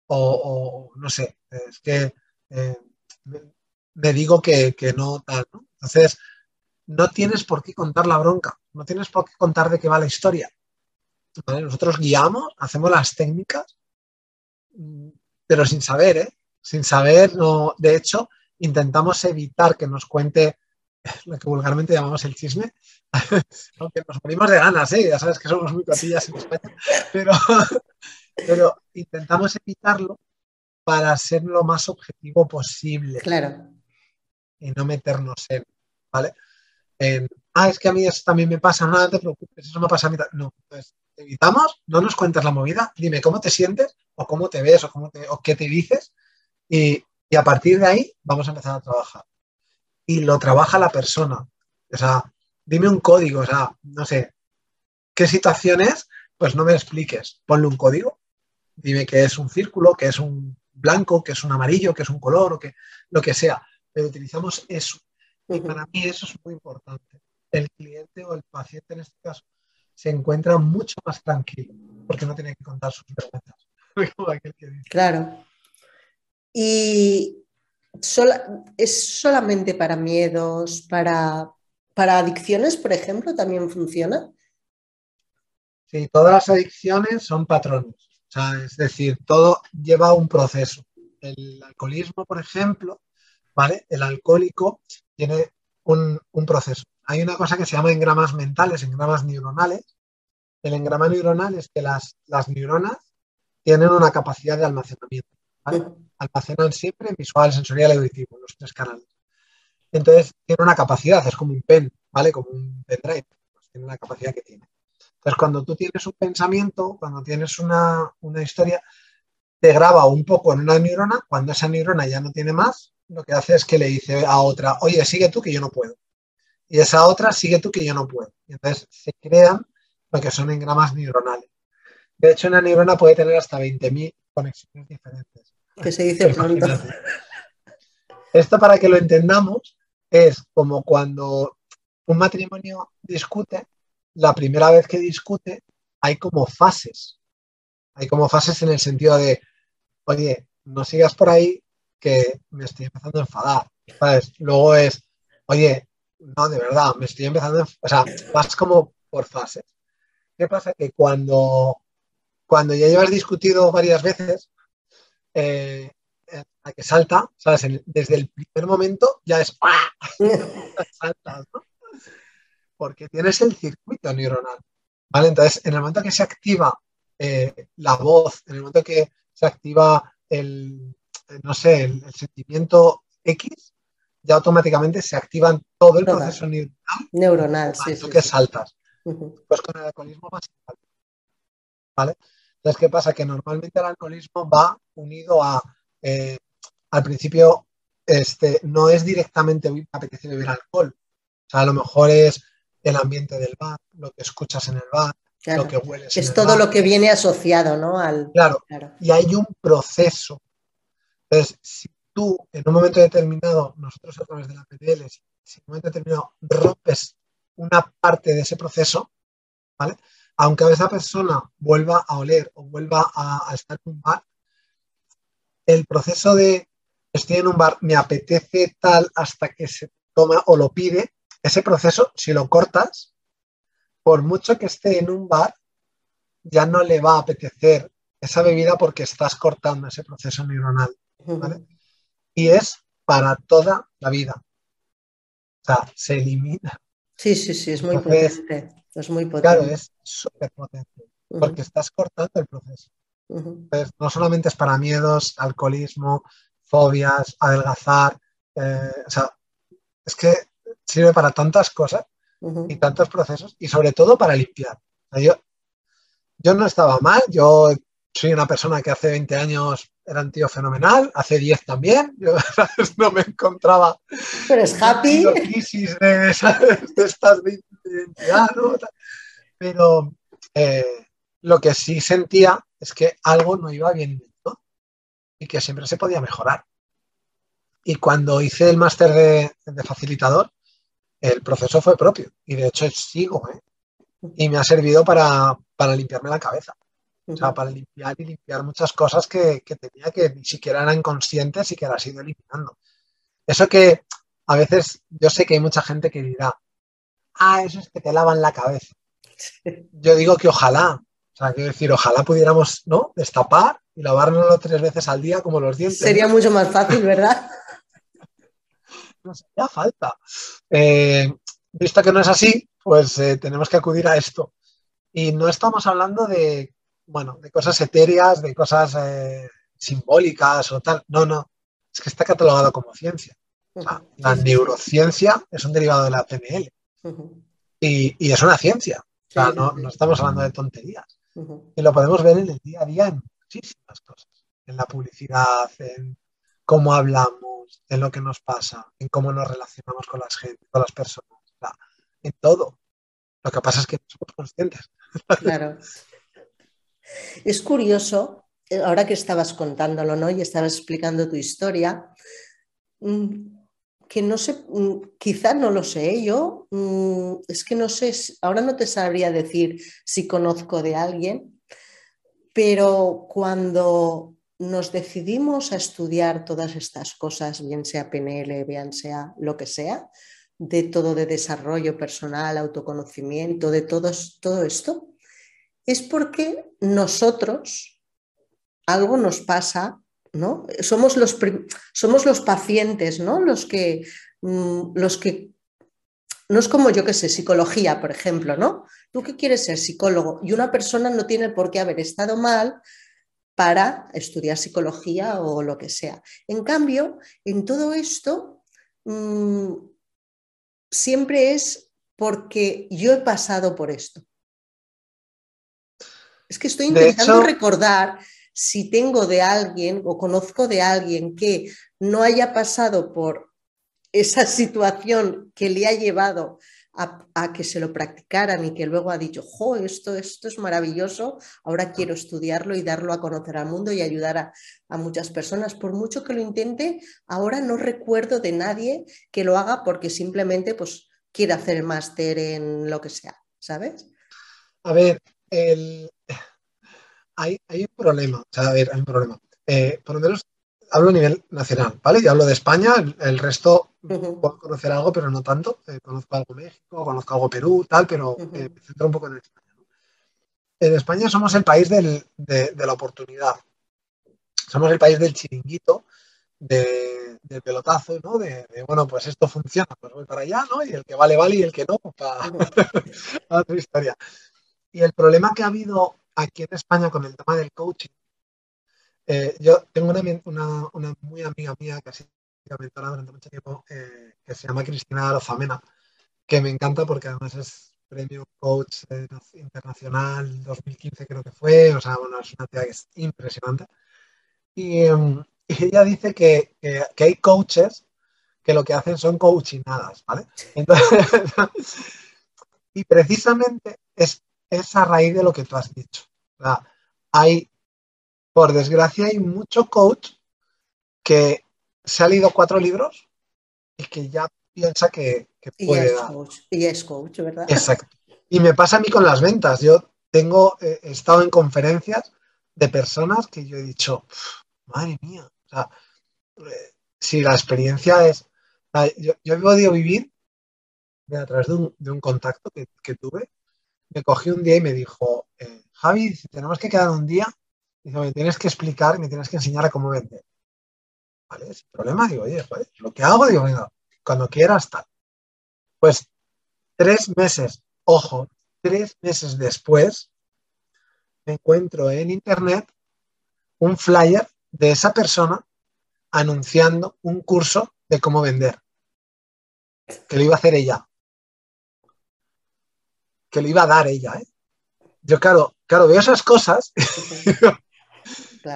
o, no sé, es que eh, me, digo que, no tal, ¿no? Entonces, no tienes por qué contar la bronca, no tienes por qué contar de qué va la historia. Nosotros guiamos, hacemos las técnicas, pero sin saber, ¿eh? Sin saber, no, de hecho, intentamos evitar que nos cuente lo que vulgarmente llamamos el chisme, aunque nos morimos de ganas, ¿eh? ya sabes que somos muy cotillas en España, pero, pero intentamos evitarlo para ser lo más objetivo posible. Claro. Y no meternos en, ¿vale? En, ah, es que a mí eso también me pasa, no, te preocupes, eso me pasa a mí. No, pues evitamos, no nos cuentes la movida, dime cómo te sientes, o cómo te ves, o, cómo te, o qué te dices, y, y a partir de ahí vamos a empezar a trabajar. Y lo trabaja la persona. O sea, dime un código, o sea, no sé, ¿qué situación es? Pues no me expliques, ponle un código, dime que es un círculo, que es un blanco, que es un amarillo, que es un color, o que lo que sea, pero utilizamos eso. Y para mí eso es muy importante. El cliente o el paciente en este caso se encuentra mucho más tranquilo porque no tiene que contar sus vergüenzas. Claro. Y es solamente para miedos, para, para adicciones, por ejemplo, también funciona. Sí, todas las adicciones son patrones. O sea, es decir, todo lleva un proceso. El alcoholismo, por ejemplo, ¿vale? El alcohólico tiene un, proceso. Hay una cosa que se llama engramas mentales, engramas neuronales. El engrama neuronal es que las, neuronas tienen una capacidad de almacenamiento. Almacenan siempre visual, sensorial y auditivo, los tres canales. Entonces, tiene una capacidad, es como un pen, ¿vale? Como un pendrive. Pues tiene la capacidad que tiene. Entonces, cuando tú tienes un pensamiento, cuando tienes una, una historia, te graba un poco en una neurona, cuando esa neurona ya no tiene más, lo que hace es que le dice a otra, oye, sigue tú que yo no puedo. Y esa otra, sigue tú que yo no puedo. Y entonces se crean lo que son engramas neuronales. De hecho, una neurona puede tener hasta 20.000 conexiones diferentes. Que se dice pronto. Esto para que lo entendamos es como cuando un matrimonio discute, la primera vez que discute hay como fases. Hay como fases en el sentido de, oye, no sigas por ahí, que me estoy empezando a enfadar. Luego es, oye, no, de verdad, me estoy empezando O sea, vas como por fases. ¿Qué pasa? Que cuando, cuando ya llevas discutido varias veces, eh, a que salta, ¿sabes? desde el primer momento ya es saltas, ¿no? Porque tienes el circuito neuronal, ¿vale? Entonces, en el momento que se activa eh, la voz, en el momento que se activa el, no sé, el, sentimiento X, ya automáticamente se activan todo el proceso neuronal. Neuronal, sí, sí, que saltas. Pues con el alcoholismo pasa ¿Vale? Entonces, ¿qué pasa? Que normalmente el alcoholismo va unido a, eh, al principio, este, no es directamente apetece beber alcohol. O sea, a lo mejor es el ambiente del bar, lo que escuchas en el bar, lo que hueles. Es todo lo que viene asociado, ¿no? Al, claro, Y hay un proceso entonces, si tú en un momento determinado, nosotros a través de la PDL, si en un momento determinado rompes una parte de ese proceso, ¿vale? Aunque a esa persona vuelva a oler o vuelva a, estar en un bar, el proceso de estoy en un bar, me apetece tal hasta que se toma o lo pide, ese proceso, si lo cortas, por mucho que esté en un bar, ya no le va a apetecer esa bebida porque estás cortando ese proceso neuronal. Y es para toda la vida. O sea, se elimina. Sí, sí, sí, es muy potente. Es muy potente. Claro, es súper potente, porque estás cortando el proceso. no solamente es para miedos, alcoholismo, fobias, adelgazar, eh, o sea, es que sirve para tantas cosas y tantos procesos y sobre todo para limpiar. yo, yo no estaba mal, yo soy una persona que hace 20 años era un tío fenomenal, hace 10 también, yo no me encontraba. Pero es happy. crisis de, estas de identidad, Pero eh, lo que sí sentía es que algo no iba bien ¿no? y que siempre se podía mejorar. Y cuando hice el máster de, facilitador, el proceso fue propio y de hecho sigo, ¿eh? y me ha servido para, para limpiarme la cabeza. O sea, para limpiar y limpiar muchas cosas que, tenía que ni siquiera eran conscientes y que las he ido eliminando. Eso que a veces yo sé que hay mucha gente que dirá, ah, eso es que te lavan la cabeza. Yo digo que ojalá, o sea, quiero decir, ojalá pudiéramos, ¿no? Destapar y lavárnoslo tres veces al día como los dientes. Sería mucho más fácil, ¿verdad? no sería falta. Eh, visto que no es así, pues eh, tenemos que acudir a esto. Y no estamos hablando de bueno, de cosas etéreas, de cosas, eh, simbólicas o tal. No, no, es que está catalogado como ciencia. la neurociencia es un derivado de la PNL y, es una ciencia. O sea, no, estamos hablando de tonterías. Y lo podemos ver en el día a día en muchísimas cosas. En la publicidad, en cómo hablamos, en lo que nos pasa, en cómo nos relacionamos con las gente, con las personas, en todo. Lo que pasa es que no somos conscientes. Claro. Es curioso, eh, ahora que estabas contándolo, ¿no? Y estabas explicando tu historia, mm, que no sé, mm, quizá no lo sé yo, mm, es que no sé, ahora no te sabría decir si conozco de alguien, pero cuando nos decidimos a estudiar todas estas cosas, bien sea PNL, bien sea lo que sea, de todo de desarrollo personal, autoconocimiento, de todo, todo esto, es porque nosotros algo nos pasa, ¿no? Somos los, somos los pacientes, ¿no? Los que, mm, los que no es como yo que sé, psicología, por ejemplo, ¿no? Tú que quieres ser psicólogo y una persona no tiene por qué haber estado mal para estudiar psicología o lo que sea. En cambio, en todo esto, mm, siempre es porque yo he pasado por esto. Es que estoy intentando recordar si tengo de alguien o conozco de alguien que no haya pasado por esa situación que le ha llevado a, que se lo practicaran y que luego ha dicho, jo, esto, esto es maravilloso, ahora quiero estudiarlo y darlo a conocer al mundo y ayudar a, a muchas personas. Por mucho que lo intente, ahora no recuerdo de nadie que lo haga porque simplemente pues, quiere hacer el máster en lo que sea, ¿sabes? A ver, hay, un problema, o sea, a ver, hay un problema. Eh, por lo menos hablo a nivel nacional, ¿vale? Yo hablo de España, el, resto puedo conocer algo, pero no tanto. Eh, conozco algo México, conozco algo Perú, tal, pero eh, me centro un poco en España. En España somos el país de, la oportunidad. Somos el país del chiringuito, del pelotazo, ¿no? De, bueno, pues esto funciona, pues voy para allá, ¿no? Y el que vale, vale, y el que no, para, otra historia. Y el problema que ha habido aquí en España con el tema del coaching eh, yo tengo una, una, muy amiga mía que ha sido mentora durante mucho tiempo, eh, que se llama Cristina Lozamena, que me encanta porque además es premio coach eh, internacional 2015 creo que fue, o sea, bueno, es una tía que es impresionante. Y, em, ella dice que, que, hay coaches que lo que hacen son coachinadas, ¿vale? y precisamente es, es a raíz de lo que tú has dicho. Hay por desgracia hay mucho coach que se ha leído cuatro libros y que ya piensa que, puede y es Coach, ¿verdad? Exacto. Y me pasa a mí con las ventas. Yo tengo, eh, he estado en conferencias de personas que yo he dicho, madre mía, o sea, eh, si la experiencia es... yo, he podido vivir a través de un, contacto que, tuve. Me cogí un día y me dijo, eh, Javi, tenemos que quedar un día Dice, me tienes que explicar, me tienes que enseñar a cómo vender. ¿Vale? Sin problema, digo, oye, lo que hago, digo, cuando quieras, tal. Pues tres meses, ojo, tres meses después, me encuentro en internet un flyer de esa persona anunciando un curso de cómo vender. Que lo iba a hacer ella. Que lo iba a dar ella, ¿eh? Yo, claro, claro, veo esas cosas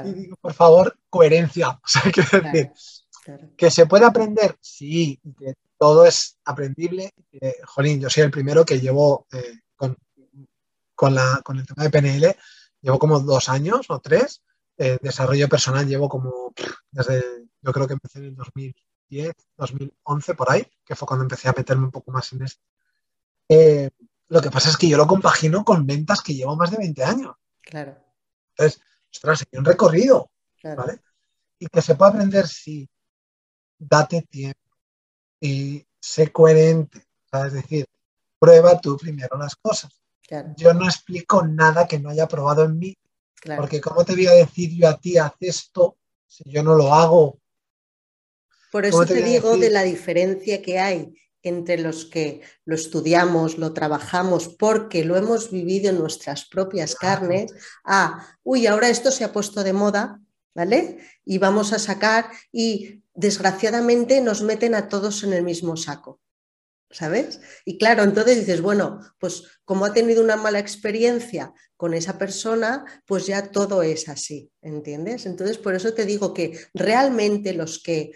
Y digo, por favor, coherencia. que se puede aprender, sí, que todo es aprendible. jolín, yo soy el primero que llevo eh, con, con, la, con el tema de PNL, llevo como dos años o tres. Eh, desarrollo personal llevo como desde, yo creo que empecé en el 2010, 2011 por ahí, que fue cuando empecé a meterme un poco más en esto. Eh, lo que pasa es que yo lo compagino con ventas que llevo más de 20 años. Claro. Entonces, ostras, hay un recorrido, ¿vale? Y que se puede aprender, sí, date tiempo y sé coherente, Es decir, prueba tú primero las cosas. Yo no explico nada que no haya probado en mí, porque ¿cómo te voy a decir yo a ti, haz esto, si yo no lo hago? Por eso te, digo de la diferencia que hay entre los que lo estudiamos, lo trabajamos porque lo hemos vivido en nuestras propias carnes, a, uy, ahora esto se ha puesto de moda ¿vale? Y vamos a sacar y desgraciadamente nos meten a todos en el mismo saco. ¿Sabes? Y claro, entonces dices, bueno, pues como ha tenido una mala experiencia con esa persona, pues ya todo es así, ¿entiendes? Entonces, por eso te digo que realmente los que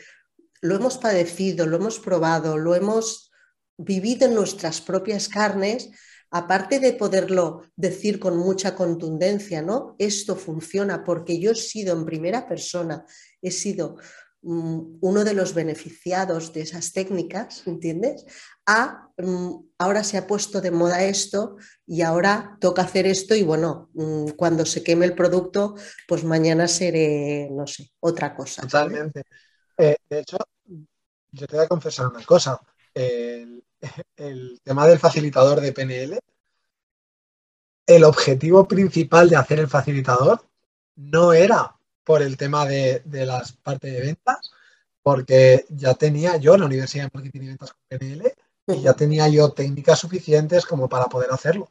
lo hemos padecido, lo hemos probado, lo hemos vivido en nuestras propias carnes, aparte de poderlo decir con mucha contundencia, ¿no? Esto funciona porque yo he sido en primera persona, he sido mm, uno de los beneficiados de esas técnicas, ¿entiendes? A, mm, ahora se ha puesto de moda esto y ahora toca hacer esto y bueno, mm, cuando se queme el producto, pues mañana seré, no sé, otra cosa. Totalmente. Eh, de hecho, yo te voy a confesar una cosa. El, tema del facilitador de PNL, el objetivo principal de hacer el facilitador no era por el tema de, las partes de ventas, porque ya tenía yo en la Universidad de Marketing y Ventas con PNL y ya tenía yo técnicas suficientes como para poder hacerlo.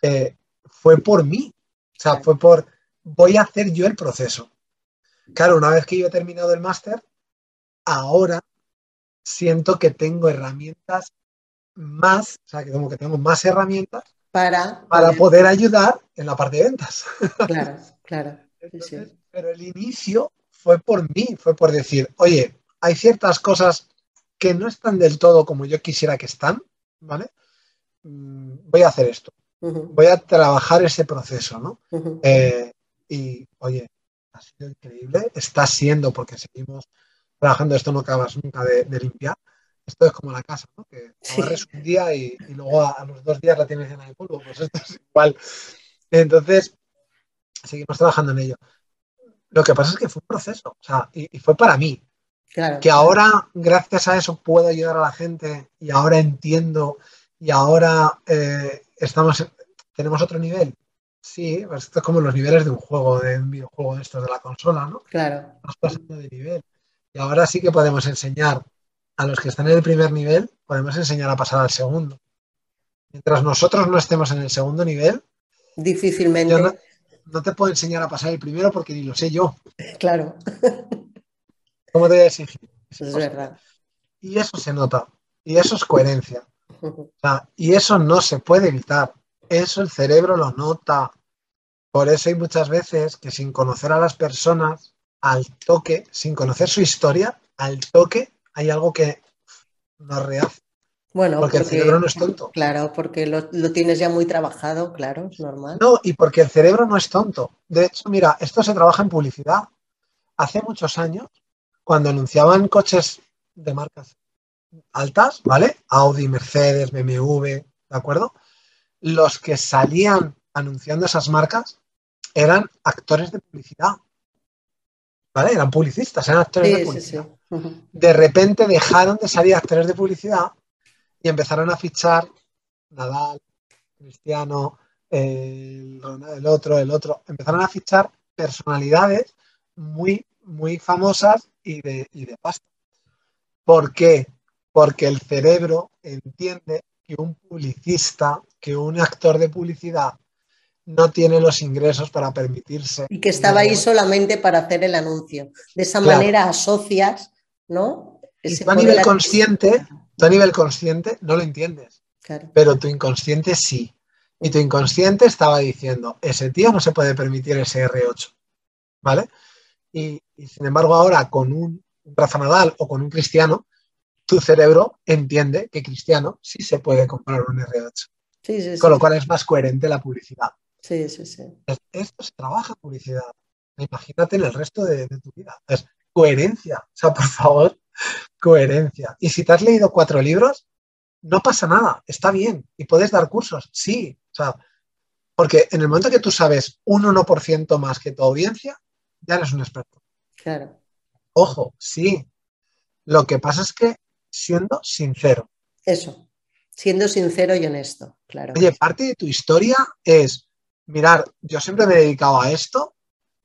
Eh, fue por mí, o sea, fue por, voy a hacer yo el proceso. Claro, una vez que yo he terminado el máster, ahora siento que tengo herramientas más, o sea, que como que tengo más herramientas para, para poder ayudar en la parte de ventas. Claro, claro. Pero el inicio fue por mí, fue por decir, oye, hay ciertas cosas que no están del todo como yo quisiera que están, ¿vale? Mm, voy a hacer esto. Voy a trabajar ese proceso, ¿no? Eh, y, oye, ha sido increíble, está siendo, porque seguimos trabajando, esto no acabas nunca de, limpiar. Esto es como la casa, ¿no? Que barres un día y, luego a, los dos días la tienes llena de polvo. Pues esto es igual. Entonces, seguimos trabajando en ello. Lo que pasa es que fue un proceso, o sea, y, fue para mí. que ahora, gracias a eso, puedo ayudar a la gente y ahora entiendo y ahora eh, estamos, tenemos otro nivel. Sí, pues esto es como los niveles de un juego, de un videojuego de estos de la consola, ¿no? Claro. Estamos pasando de nivel. Y ahora sí que podemos enseñar a los que están en el primer nivel, podemos enseñar a pasar al segundo. Mientras nosotros no estemos en el segundo nivel, difícilmente. no, te puedo enseñar a pasar el primero porque ni lo sé yo. Claro. ¿Cómo te voy a exigir? es verdad. Y eso se nota. Y eso es coherencia. y eso no se puede evitar. Eso el cerebro lo nota. Por eso hay muchas veces que sin conocer a las personas al toque, sin conocer su historia, al toque hay algo que nos rehace. Bueno, porque, el cerebro no es tonto. Claro, porque lo, tienes ya muy trabajado, claro, es normal. No, y porque el cerebro no es tonto. De hecho, mira, esto se trabaja en publicidad. Hace muchos años, cuando anunciaban coches de marcas altas, ¿vale? Audi, Mercedes, BMW, ¿de acuerdo? Los que salían anunciando esas marcas eran actores de publicidad. ¿Vale? Eran publicistas, eran actores de publicidad. De repente dejaron de salir actores de publicidad y empezaron a fichar Nadal, Cristiano, el, otro, el otro. Empezaron a fichar personalidades muy, muy famosas y de, y de pasta. ¿Por qué? Porque el cerebro entiende que un publicista, que un actor de publicidad no tiene los ingresos para permitirse. Y que estaba ahí solamente para hacer el anuncio. De esa manera asocias, ¿no? a nivel consciente, a nivel consciente no lo entiendes. Pero tu inconsciente sí. Y tu inconsciente estaba diciendo, ese tío no se puede permitir ese R8. ¿Vale? Y, sin embargo, ahora con un Rafa Nadal o con un Cristiano, tu cerebro entiende que Cristiano sí se puede comprar un R8. con lo cual es más coherente la publicidad. Sí, sí, sí. Esto se trabaja en publicidad. Imagínate en el resto de, tu vida. Es coherencia. O sea, por favor, coherencia. Y si te has leído cuatro libros, no pasa nada, está bien. Y puedes dar cursos, sí. O sea, porque en el momento que tú sabes un 1% más que tu audiencia, ya eres un experto. Claro. Ojo, sí. Lo que pasa es que siendo sincero. Eso, siendo sincero y honesto, claro. Oye, parte de tu historia es mirar, yo siempre me he dedicado a esto,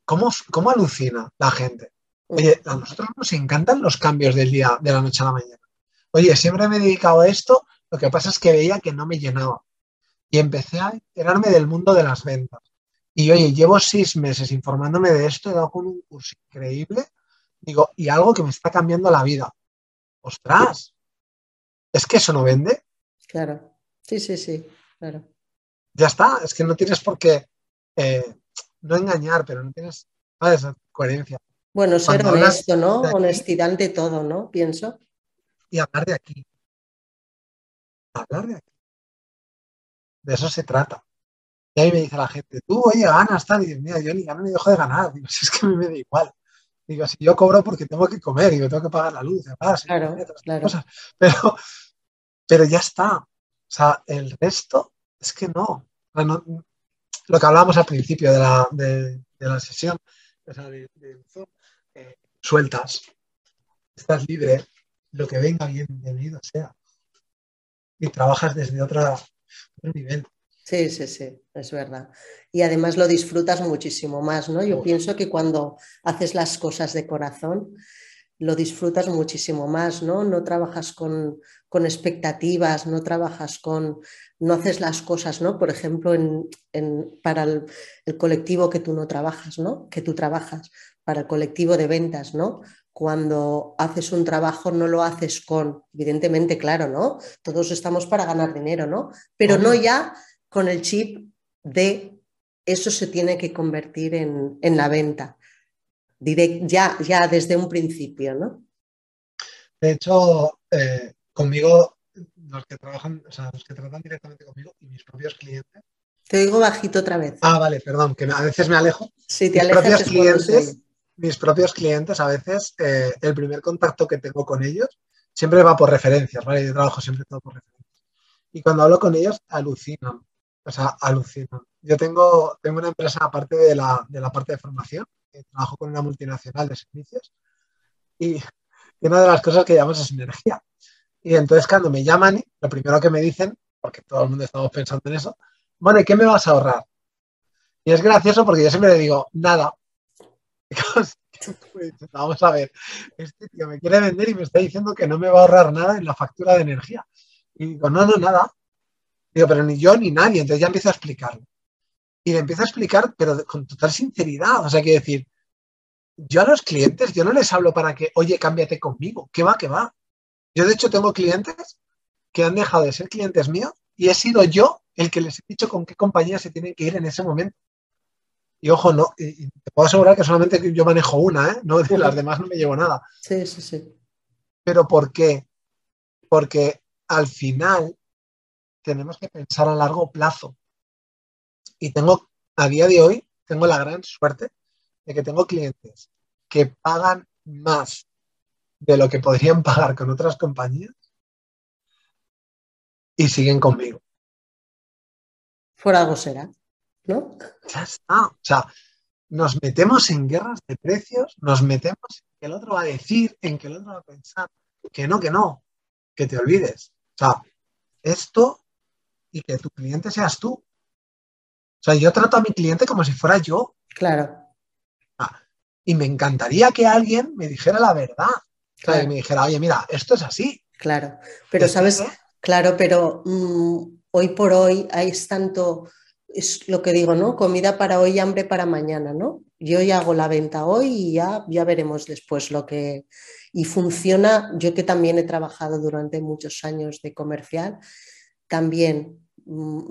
¿cómo, cómo alucina la gente? Oye, a nosotros nos encantan los cambios del día, de la noche a la mañana. Oye, siempre me he dedicado a esto, lo que pasa es que veía que no me llenaba. Y empecé a enterarme del mundo de las ventas. Y oye, llevo seis meses informándome de esto, he dado con un curso increíble, digo, y algo que me está cambiando la vida. ¡Ostras! ¿Es que eso no vende? Claro, sí, sí, sí, claro. Ya está, es que no tienes por qué, eh, no engañar, pero no tienes. Coherencia. Bueno, ser honesto, ¿no? Honestidad ante todo, ¿no? Pienso. Y hablar de aquí. Hablar de aquí. De eso se trata. Y ahí me dice la gente, tú, oye, ganas, tal. Y digo, mira, yo ni gano ni dejo de ganar. Digo, si es que a mí me da igual. Digo, si yo cobro porque tengo que comer y me tengo que pagar la luz, además, claro, claro. Cosas. Pero, pero ya está. O sea, el resto es que no. lo que hablábamos al principio de la, de, la sesión, o sea, de, eh, sueltas, estás libre, lo que venga bienvenido sea. Y trabajas desde otra, otro nivel. Sí, sí, sí, es verdad. Y además lo disfrutas muchísimo más, ¿no? Yo pienso que cuando haces las cosas de corazón, lo disfrutas muchísimo más, ¿no? No trabajas con, expectativas, no trabajas con, no haces las cosas, ¿no? Por ejemplo, en, para el, el, colectivo que tú no trabajas, ¿no? Que tú trabajas, para el colectivo de ventas, ¿no? Cuando haces un trabajo no lo haces con, evidentemente, claro, ¿no? Todos estamos para ganar dinero, ¿no? Pero no ya con el chip de eso se tiene que convertir en, la venta, ya, ya desde un principio, ¿no? De hecho, eh, conmigo, los que trabajan, o sea, los que tratan directamente conmigo y mis propios clientes. Te digo bajito otra vez. Ah, vale, perdón, que a veces me alejo. Sí, te mis propios clientes, mis propios clientes, a veces, eh, el primer contacto que tengo con ellos siempre va por referencias, ¿vale? Yo trabajo siempre todo por referencias. Y cuando hablo con ellos, alucinan o sea, alucino. Yo tengo, tengo una empresa aparte de la, de la parte de formación, trabajo con una multinacional de servicios y, una de las cosas que llamamos es energía. Y entonces cuando me llaman, lo primero que me dicen, porque todo el mundo estamos pensando en eso, bueno, ¿y qué me vas a ahorrar? Y es gracioso porque yo siempre le digo, nada. Vamos a ver, este tío me quiere vender y me está diciendo que no me va a ahorrar nada en la factura de energía. Y digo, no, no, nada. Digo, pero ni yo ni nadie. Entonces ya empiezo a explicarlo. Y le empiezo a explicar, pero con total sinceridad. O sea, quiero decir, yo a los clientes, yo no les hablo para que, oye, cámbiate conmigo. ¿Qué va, qué va? Yo, de hecho, tengo clientes que han dejado de ser clientes míos y he sido yo el que les he dicho con qué compañía se tienen que ir en ese momento. Y ojo, no, y te puedo asegurar que solamente yo manejo una, ¿eh? No, de las demás no me llevo nada. Sí, sí, sí. Pero ¿por qué? Porque al final tenemos que pensar a largo plazo. Y tengo, a día de hoy, tengo la gran suerte de que tengo clientes que pagan más de lo que podrían pagar con otras compañías y siguen conmigo. Por algo será, ¿no? Ya está. O sea, nos metemos en guerras de precios, nos metemos en que el otro va a decir, en que el otro va a pensar, que no, que no, que te olvides. O sea, esto y que tu cliente seas tú. O sea, yo trato a mi cliente como si fuera yo. Claro. Ah, y me encantaría que alguien me dijera la verdad. O sea, que me dijera, oye, mira, esto es así. Claro, pero sabes, claro, pero mm, hoy por hoy hay tanto, es lo que digo, ¿no? Comida para hoy, hambre para mañana, ¿no? Yo ya hago la venta hoy y ya, ya veremos después lo que... Y funciona, yo que también he trabajado durante muchos años de comercial, también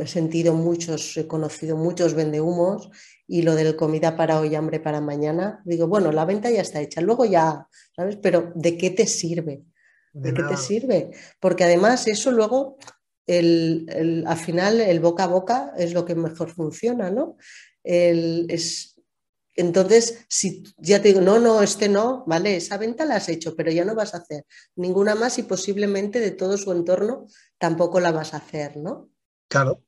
he sentido muchos, he conocido muchos vendehumos y lo del comida para hoy, hambre para mañana, digo, bueno, la venta ya está hecha, luego ya, ¿sabes? Pero ¿de qué te sirve? ¿De, qué te sirve? Porque además eso luego, el, al final, el boca a boca es lo que mejor funciona, ¿no? es, entonces, si ya te digo, no, no, este no, vale, esa venta la has hecho, pero ya no vas a hacer ninguna más y posiblemente de todo su entorno tampoco la vas a hacer, ¿no? Claro.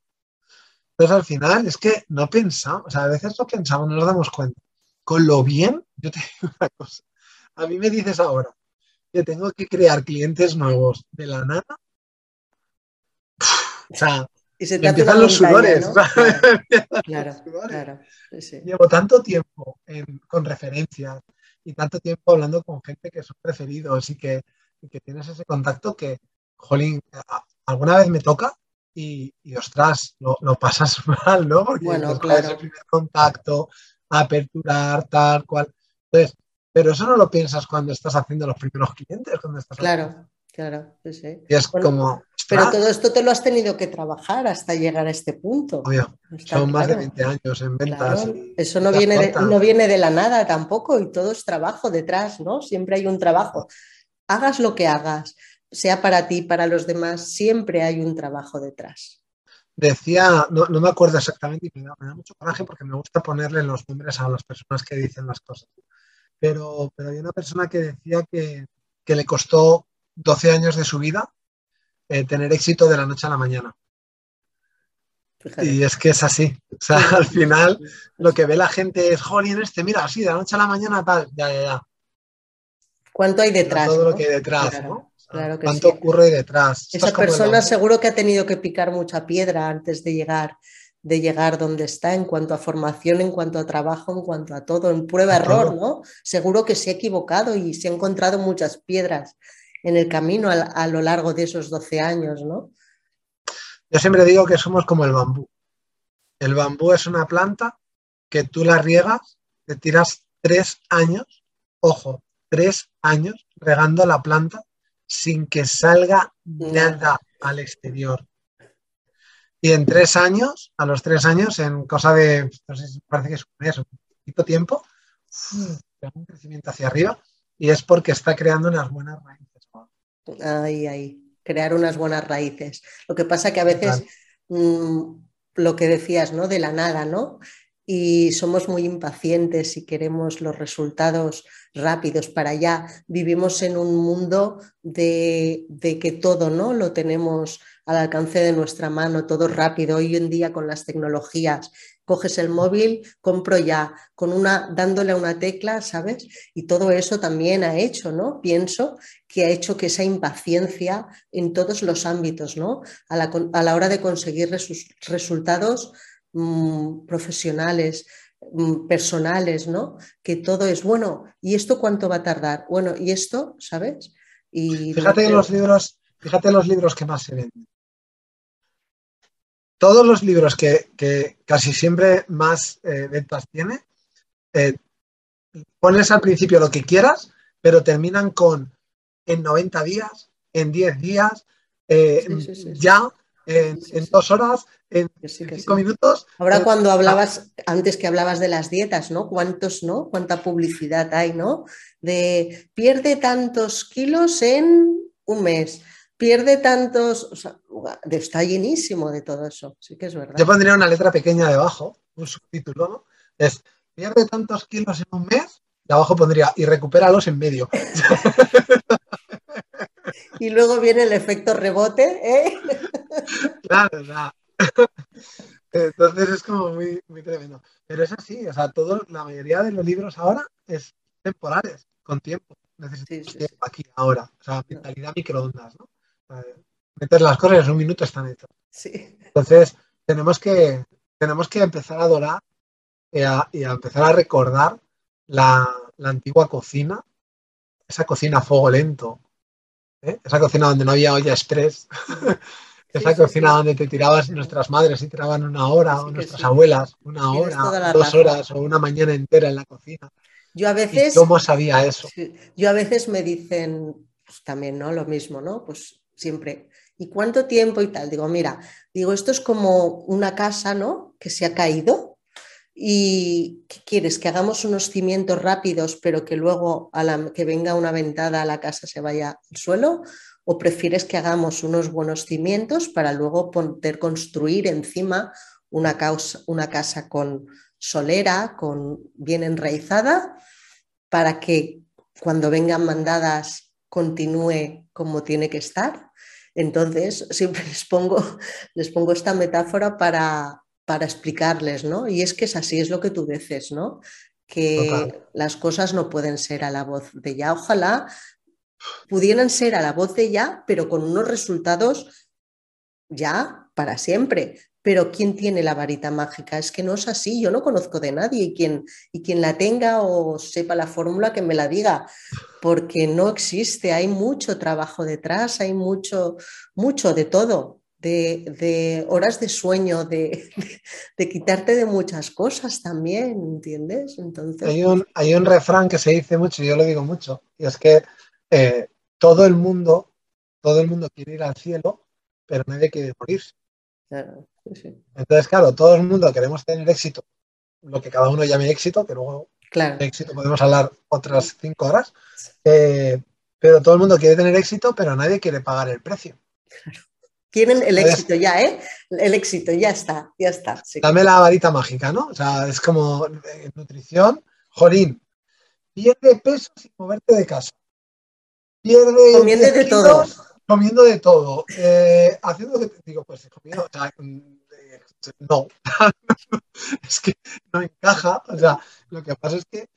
Entonces al final es que no pensamos, o sea, a veces no pensamos, no nos damos cuenta. Con lo bien, yo te digo una cosa, a mí me dices ahora que tengo que crear clientes nuevos de la nada. O sea, y se te empiezan los sudores. Claro, claro, Llevo tanto tiempo con referencias y tanto tiempo hablando con gente que son preferidos y que, y que tienes ese contacto que, jolín, alguna vez me toca y, ostras, lo, pasas mal, ¿no? Porque bueno, claro. el primer contacto, aperturar, tal cual. Entonces, pero eso no lo piensas cuando estás haciendo los primeros clientes, cuando estás Claro, claro, sí, sí. Y es como... Pero todo esto te lo has tenido que trabajar hasta llegar a este punto. son más de 20 años en ventas. eso no viene, de, no viene de la nada tampoco y todo es trabajo detrás, ¿no? Siempre hay un trabajo. Hagas lo que hagas, sea para ti, para los demás, siempre hay un trabajo detrás. Decía, no, me acuerdo exactamente y me da, mucho coraje porque me gusta ponerle los nombres a las personas que dicen las cosas. Pero, pero hay una persona que decía que, le costó 12 años de su vida eh, tener éxito de la noche a la mañana. Y es que es así. O sea, al final lo que ve la gente es, jolín, este, mira, así, de la noche a la mañana, tal, ya, ya, ya. ¿Cuánto hay detrás? Todo lo que hay detrás, ¿no? ¿Cuánto ocurre detrás? Esa persona seguro que ha tenido que picar mucha piedra antes de llegar, de llegar donde está en cuanto a formación, en cuanto a trabajo, en cuanto a todo, en prueba-error, ¿no? Seguro que se ha equivocado y se ha encontrado muchas piedras en el camino a, lo largo de esos 12 años, ¿no? Yo siempre digo que somos como el bambú. El bambú es una planta que tú la riegas, te tiras tres años, ojo, tres años regando la planta sin que salga nada al exterior. Y en tres años, a los tres años, en cosa de, no sé parece que es un mes o un poquito tiempo, un crecimiento hacia arriba y es porque está creando unas buenas raíces. Ahí, ahí, crear unas buenas raíces. Lo que pasa que a veces mm, lo que decías, ¿no? De la nada, ¿no? Y somos muy impacientes y queremos los resultados rápidos para allá. Vivimos en un mundo de, que todo ¿no? lo tenemos al alcance de nuestra mano, todo rápido. Hoy en día con las tecnologías, coges el móvil, compro ya, con una, dándole una tecla, ¿sabes? Y todo eso también ha hecho, ¿no? Pienso que ha hecho que esa impaciencia en todos los ámbitos, ¿no? A la, a la hora de conseguir resultados Mm, profesionales, mm, personales, ¿no? Que todo es, bueno, ¿y esto cuánto va a tardar? Bueno, ¿y esto, sabes? Y fíjate en los libros, fíjate los libros que más se venden. Todos los libros que, casi siempre más eh, ventas tiene, eh, pones al principio lo que quieras, pero terminan con en 90 días, en 10 días, eh, ya, en, dos horas, en cinco minutos. Ahora cuando hablabas, antes que hablabas de las dietas, ¿no? ¿Cuántos, no? ¿Cuánta publicidad hay, no? De pierde tantos kilos en un mes, pierde tantos, o sea, está llenísimo de todo eso, sí que es verdad. Yo pondría una letra pequeña debajo, un subtítulo, ¿no? Es pierde tantos kilos en un mes, y abajo pondría y recupéralos en medio. y luego viene el efecto rebote, ¿eh? Claro, claro. Entonces es como muy, muy tremendo. Pero es así, o sea, todo, la mayoría de los libros ahora es temporales, con tiempo. Necesitamos tiempo aquí, ahora. O sea, mentalidad microondas, ¿no? meter las cosas en un minuto están hechas. Sí. Entonces, tenemos que, tenemos que empezar a adorar y a, empezar a recordar la, antigua cocina, esa cocina a fuego lento, ¿eh? esa cocina donde no había olla express, esa cocina donde te tirabas, nuestras madres y tiraban una hora, o nuestras abuelas, una hora, dos horas o una mañana entera en la cocina. Yo a veces. ¿Cómo sabía eso? Yo a veces me dicen, pues también, ¿no? Lo mismo, ¿no? Pues siempre. ¿Y cuánto tiempo y tal? Digo, mira, digo, esto es como una casa, ¿no? Que se ha caído. ¿Y qué quieres? Que hagamos unos cimientos rápidos, pero que luego a la que venga una ventada a la casa se vaya al suelo o prefieres que hagamos unos buenos cimientos para luego poder construir encima una, una casa con solera, con bien enraizada, para que cuando vengan mandadas continúe como tiene que estar. Entonces, siempre les pongo, les pongo esta metáfora para, para explicarles, ¿no? Y es que es así, es lo que tú dices, ¿no? Que las cosas no pueden ser a la voz de ya. Ojalá pudieran ser a la voz de ya, pero con unos resultados ya para siempre. Pero ¿quién tiene la varita mágica? Es que no es así, yo no conozco de nadie y quien, y quien la tenga o sepa la fórmula que me la diga, porque no existe, hay mucho trabajo detrás, hay mucho, mucho de todo, de, horas de sueño, de, quitarte de muchas cosas también, ¿entiendes? Entonces... Hay un, hay un refrán que se dice mucho, y yo lo digo mucho, y es que eh, todo el mundo, todo el mundo quiere ir al cielo, pero nadie quiere morirse. Entonces, claro, todo el mundo queremos tener éxito, lo que cada uno llame éxito, que luego claro. éxito podemos hablar otras cinco horas, eh, pero todo el mundo quiere tener éxito, pero nadie quiere pagar el precio. Tienen el éxito ya, ¿eh? El éxito, ya está, ya está. Dame la varita mágica, ¿no? O sea, es como eh, nutrición, jolín, pierde peso sin moverte de casa. Pierde comiendo de todo. Comiendo de todo. Eh, haciendo que digo, pues comiendo, o sea, mm, eh, no, es que no encaja. O sea, lo que pasa es que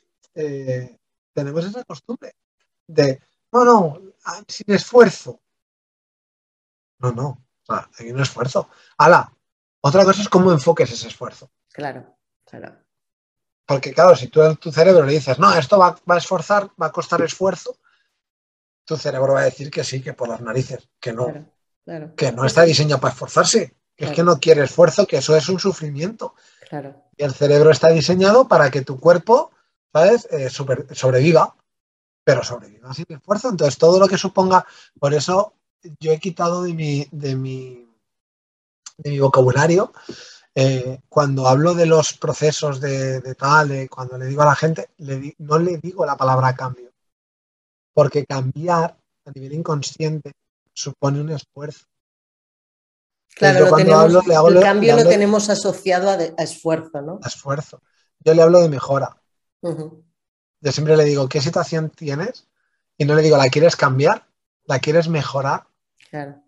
tenemos esa costumbre de, no, no, sin esfuerzo. No, no, o sea, hay un esfuerzo. Ala, otra cosa es cómo enfoques ese esfuerzo. Claro, claro. Porque claro, si tú a tu cerebro le dices, no, esto va, a esforzar, va a costar esfuerzo, tu cerebro va a decir que sí, que por las narices, que no. Que no está diseñado para esforzarse, que es que no quiere esfuerzo, que eso es un sufrimiento. Claro. Y el cerebro está diseñado para que tu cuerpo, ¿sabes?, eh, sobreviva, pero sobreviva sin esfuerzo. Entonces, todo lo que suponga, por eso yo he quitado de mi, de mi, de mi vocabulario, eh, cuando hablo de los procesos de, tal, cuando le digo a la gente, no le digo la palabra cambio, porque cambiar a nivel inconsciente supone un esfuerzo. Claro, el cambio lo tenemos asociado a, esfuerzo, ¿no? A esfuerzo. Yo le hablo de mejora. Yo siempre le digo, ¿qué situación tienes? Y no le digo, ¿la quieres cambiar? ¿La quieres mejorar? Claro.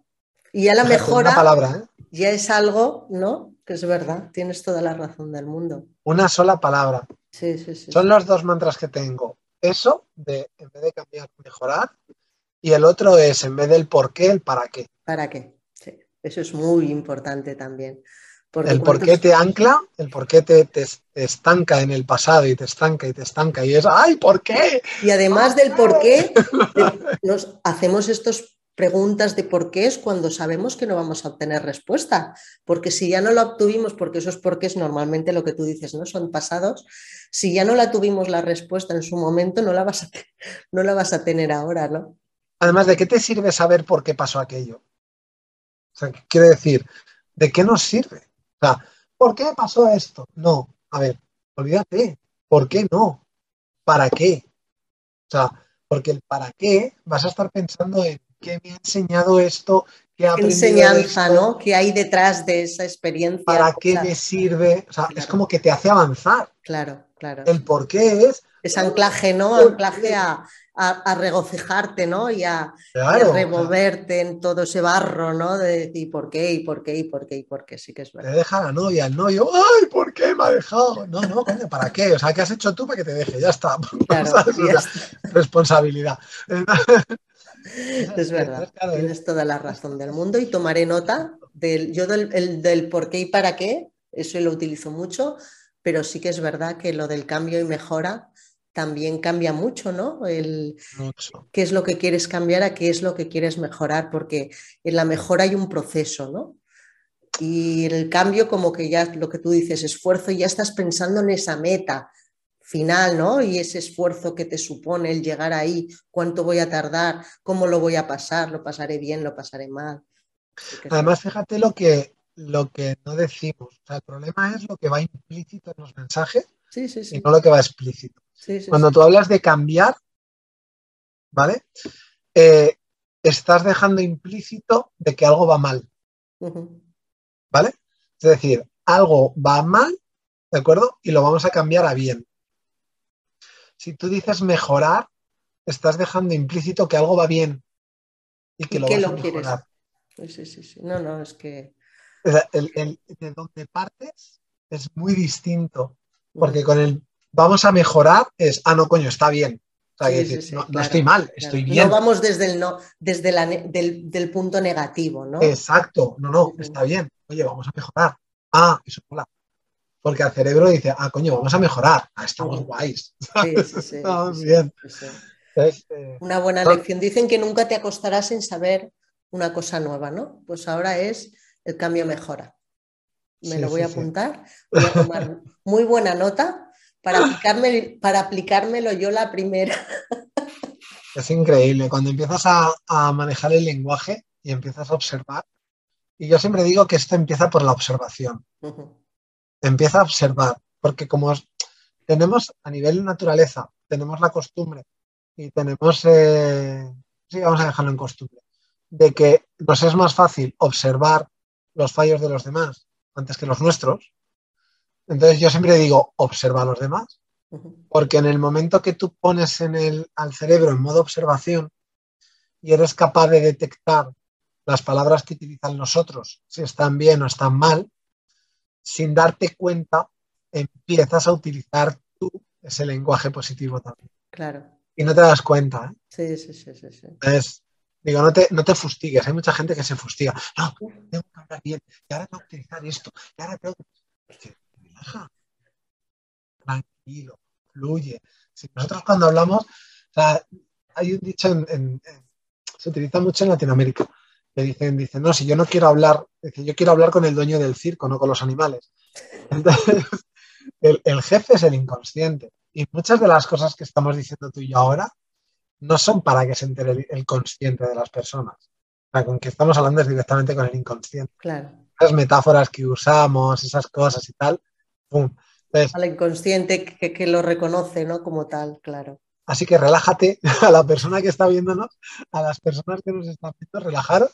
Y ya la mejora ¿eh? ya es algo, ¿no? Que es verdad, tienes toda la razón del mundo. Una sola palabra. Sí, sí, sí. Son los dos mantras que tengo. Eso, de en vez de cambiar, mejorar. Y el otro es, en vez del por qué, el para qué. ¿Para qué? Sí. Eso es muy importante también. el por qué te ancla, el por qué te, estanca en el pasado y te estanca y te estanca y es, ¡ay, por qué! Y además del por qué, nos hacemos estos preguntas de por qué es cuando sabemos que no vamos a obtener respuesta. Porque si ya no la obtuvimos, porque eso es porque es normalmente lo que tú dices, ¿no? Son pasados. Si ya no la tuvimos la respuesta en su momento, no la vas a, no la vas a tener ahora, ¿no? Además, ¿de qué te sirve saber por qué pasó aquello? O sea, quiere decir, ¿de qué nos sirve? O sea, ¿por qué pasó esto? No, a ver, olvídate, ¿por qué no? ¿Para qué? O sea, porque el para qué vas a estar pensando en ¿Qué me ha enseñado esto? ¿Qué, ¿Qué enseñanza, ¿no? ¿Qué hay detrás de esa experiencia? ¿Para qué me sirve? O sea, es como que te hace avanzar. Claro, claro. El por qué es. Es anclaje, ¿no? Anclaje a, regocijarte, ¿no? Y a, removerte en todo ese barro, ¿no? De decir por qué y por qué y por qué y por qué. Sí que es verdad. Te deja la novia, el novio. ¡Ay, por qué me ha dejado! No, no, coño, ¿para qué? O sea, ¿qué has hecho tú para que te deje? Ya está. Claro, ya está. Responsabilidad. Es verdad, tienes toda la razón del mundo y tomaré nota del, yo del, del, por qué y para qué, eso lo utilizo mucho, pero sí que es verdad que lo del cambio y mejora también cambia mucho, ¿no? El, ¿Qué es lo que quieres cambiar a qué es lo que quieres mejorar? Porque en la mejora hay un proceso, ¿no? Y el cambio, como que ya lo que tú dices, esfuerzo, ya estás pensando en esa meta, final, ¿no? Y ese esfuerzo que te supone el llegar ahí, cuánto voy a tardar, cómo lo voy a pasar, lo pasaré bien, lo pasaré mal. Además, fíjate lo que, lo que no decimos. O sea, el problema es lo que va implícito en los mensajes y no lo que va explícito. Cuando tú hablas de cambiar, ¿vale? Eh, estás dejando implícito de que algo va mal. ¿Vale? Es decir, algo va mal, ¿de acuerdo? Y lo vamos a cambiar a bien si tú dices mejorar, estás dejando implícito que algo va bien y que lo vas a mejorar. Sí, sí, sí. No, no, es que. El, de donde partes es muy distinto. Porque con el vamos a mejorar es, ah, no, coño, está bien. no, estoy mal, estoy bien. No vamos desde el no, desde la, del, punto negativo, ¿no? Exacto, no, no, está bien. Oye, vamos a mejorar. Ah, eso mola. Porque al cerebro dice, ah, coño, vamos a mejorar. Ah, estamos guays. Sí, sí, sí. estamos bien. Eh, una buena lección. Dicen que nunca te acostarás sin saber una cosa nueva, ¿no? Pues ahora es el cambio mejora. Me lo voy a apuntar, voy a tomar muy buena nota para, aplicarme, para aplicármelo yo la primera. Es increíble, cuando empiezas a, manejar el lenguaje y empiezas a observar, y yo siempre digo que esto empieza por la observación. Empieza a observar, porque como tenemos a nivel naturaleza, tenemos la costumbre y tenemos, eh, sí, vamos a dejarlo en costumbre, de que nos es más fácil observar los fallos de los demás antes que los nuestros. Entonces yo siempre digo, observa a los demás porque en el momento que tú pones en el, al cerebro en modo observación y eres capaz de detectar las palabras que utilizan los otros, si están bien o están mal, sin darte cuenta, empiezas a utilizar tú ese lenguaje positivo también. Claro. Y no te das cuenta. ¿eh? Sí, sí, sí, sí, Entonces, digo, no te, no te fustigues. Hay mucha gente que se fustiga. No, tengo que hablar bien. Y ahora tengo que utilizar esto. Y ahora tengo que... Tranquilo fluye. Si nosotros cuando hablamos, hay un dicho, en, se utiliza mucho en Latinoamérica, que dicen, dicen, no, si yo no quiero hablar, yo quiero hablar con el dueño del circo, no con los animales. Entonces, el, jefe es el inconsciente. Y muchas de las cosas que estamos diciendo tú y yo ahora no son para que se entere el, consciente de las personas. con que estamos hablando es directamente con el inconsciente. Claro. Esas metáforas que usamos, esas cosas y tal, ¡pum! al inconsciente que, lo reconoce, ¿no? Como tal, claro. Así que relájate a la persona que está viéndonos, a las personas que nos están viendo, relajaros,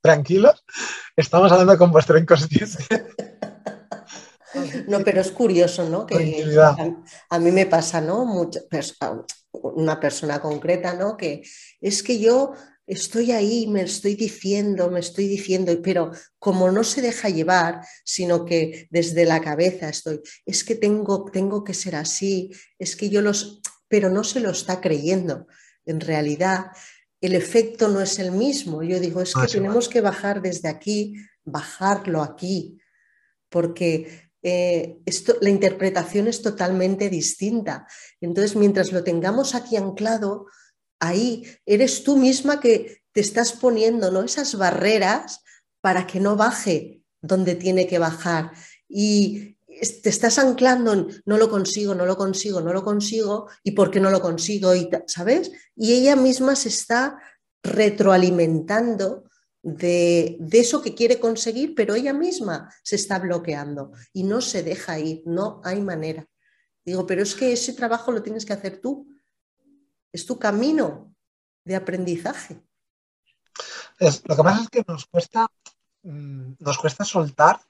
tranquilos. Estamos hablando con vuestro inconsciente. No, pero es curioso, ¿no? Que a, mí me pasa, ¿no? una persona concreta, ¿no? Que es que yo estoy ahí, me estoy diciendo, me estoy diciendo, pero como no se deja llevar, sino que desde la cabeza estoy, es que tengo, tengo que ser así, es que yo los, pero no se lo está creyendo. En realidad, el efecto no es el mismo. Yo digo, es que ah, tenemos que bajar desde aquí, bajarlo aquí, porque eh, esto, la interpretación es totalmente distinta. Entonces, mientras lo tengamos aquí anclado, ahí eres tú misma que te estás poniendo ¿no? esas barreras para que no baje donde tiene que bajar. Y te estás anclando en no lo consigo, no lo consigo, no lo consigo, y por qué no lo consigo, y, ¿sabes? Y ella misma se está retroalimentando de, de, eso que quiere conseguir, pero ella misma se está bloqueando y no se deja ir, no hay manera. Digo, pero es que ese trabajo lo tienes que hacer tú, es tu camino de aprendizaje. lo que pasa es que nos cuesta, mm, nos cuesta soltar.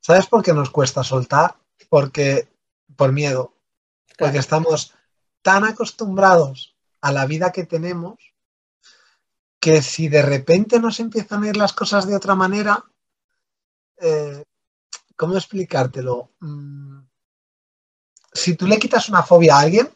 ¿Sabes por qué nos cuesta soltar? Porque por miedo. Porque estamos tan acostumbrados a la vida que tenemos que si de repente nos empiezan a ir las cosas de otra manera, eh, ¿cómo explicártelo? Mm, si tú le quitas una fobia a alguien,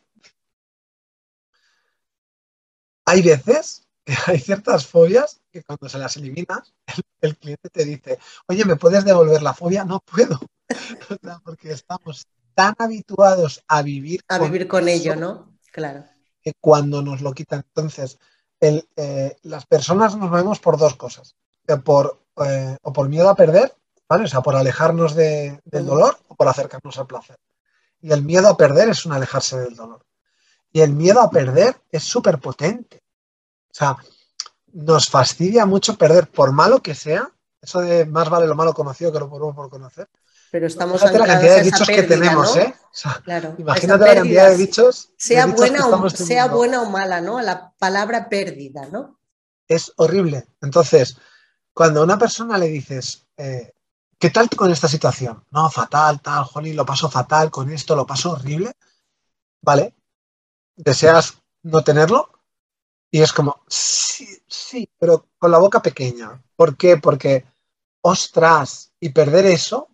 hay veces que hay ciertas fobias que cuando se las eliminas, el, cliente te dice, oye, ¿me puedes devolver la fobia? No puedo, porque estamos tan habituados a vivir a con vivir con ello, ¿no? Claro. Que cuando nos lo quitan, entonces, eh, las personas nos vemos por dos cosas, por, eh, o por miedo a perder, ¿vale? O sea, por alejarnos del dolor o por acercarnos al placer. Y el miedo a perder es un alejarse del dolor. Y el miedo a perder es súper potente. O sea, nos fastidia mucho perder, por malo que sea, eso de más vale lo malo conocido que lo bueno por conocer. Pero estamos imagínate la cantidad de bichos que tenemos, ¿eh? claro, imagínate la cantidad de bichos. Sea, buena, o, sea buena o mala, ¿no? La palabra pérdida, ¿no? Es horrible. Entonces, cuando a una persona le dices, eh, ¿qué tal con esta situación? No, fatal, tal, Jolín, lo paso fatal, con esto lo paso horrible. Vale, deseas no tenerlo y es como, sí, sí, pero con la boca pequeña. ¿Por qué? Porque, ostras, y perder eso,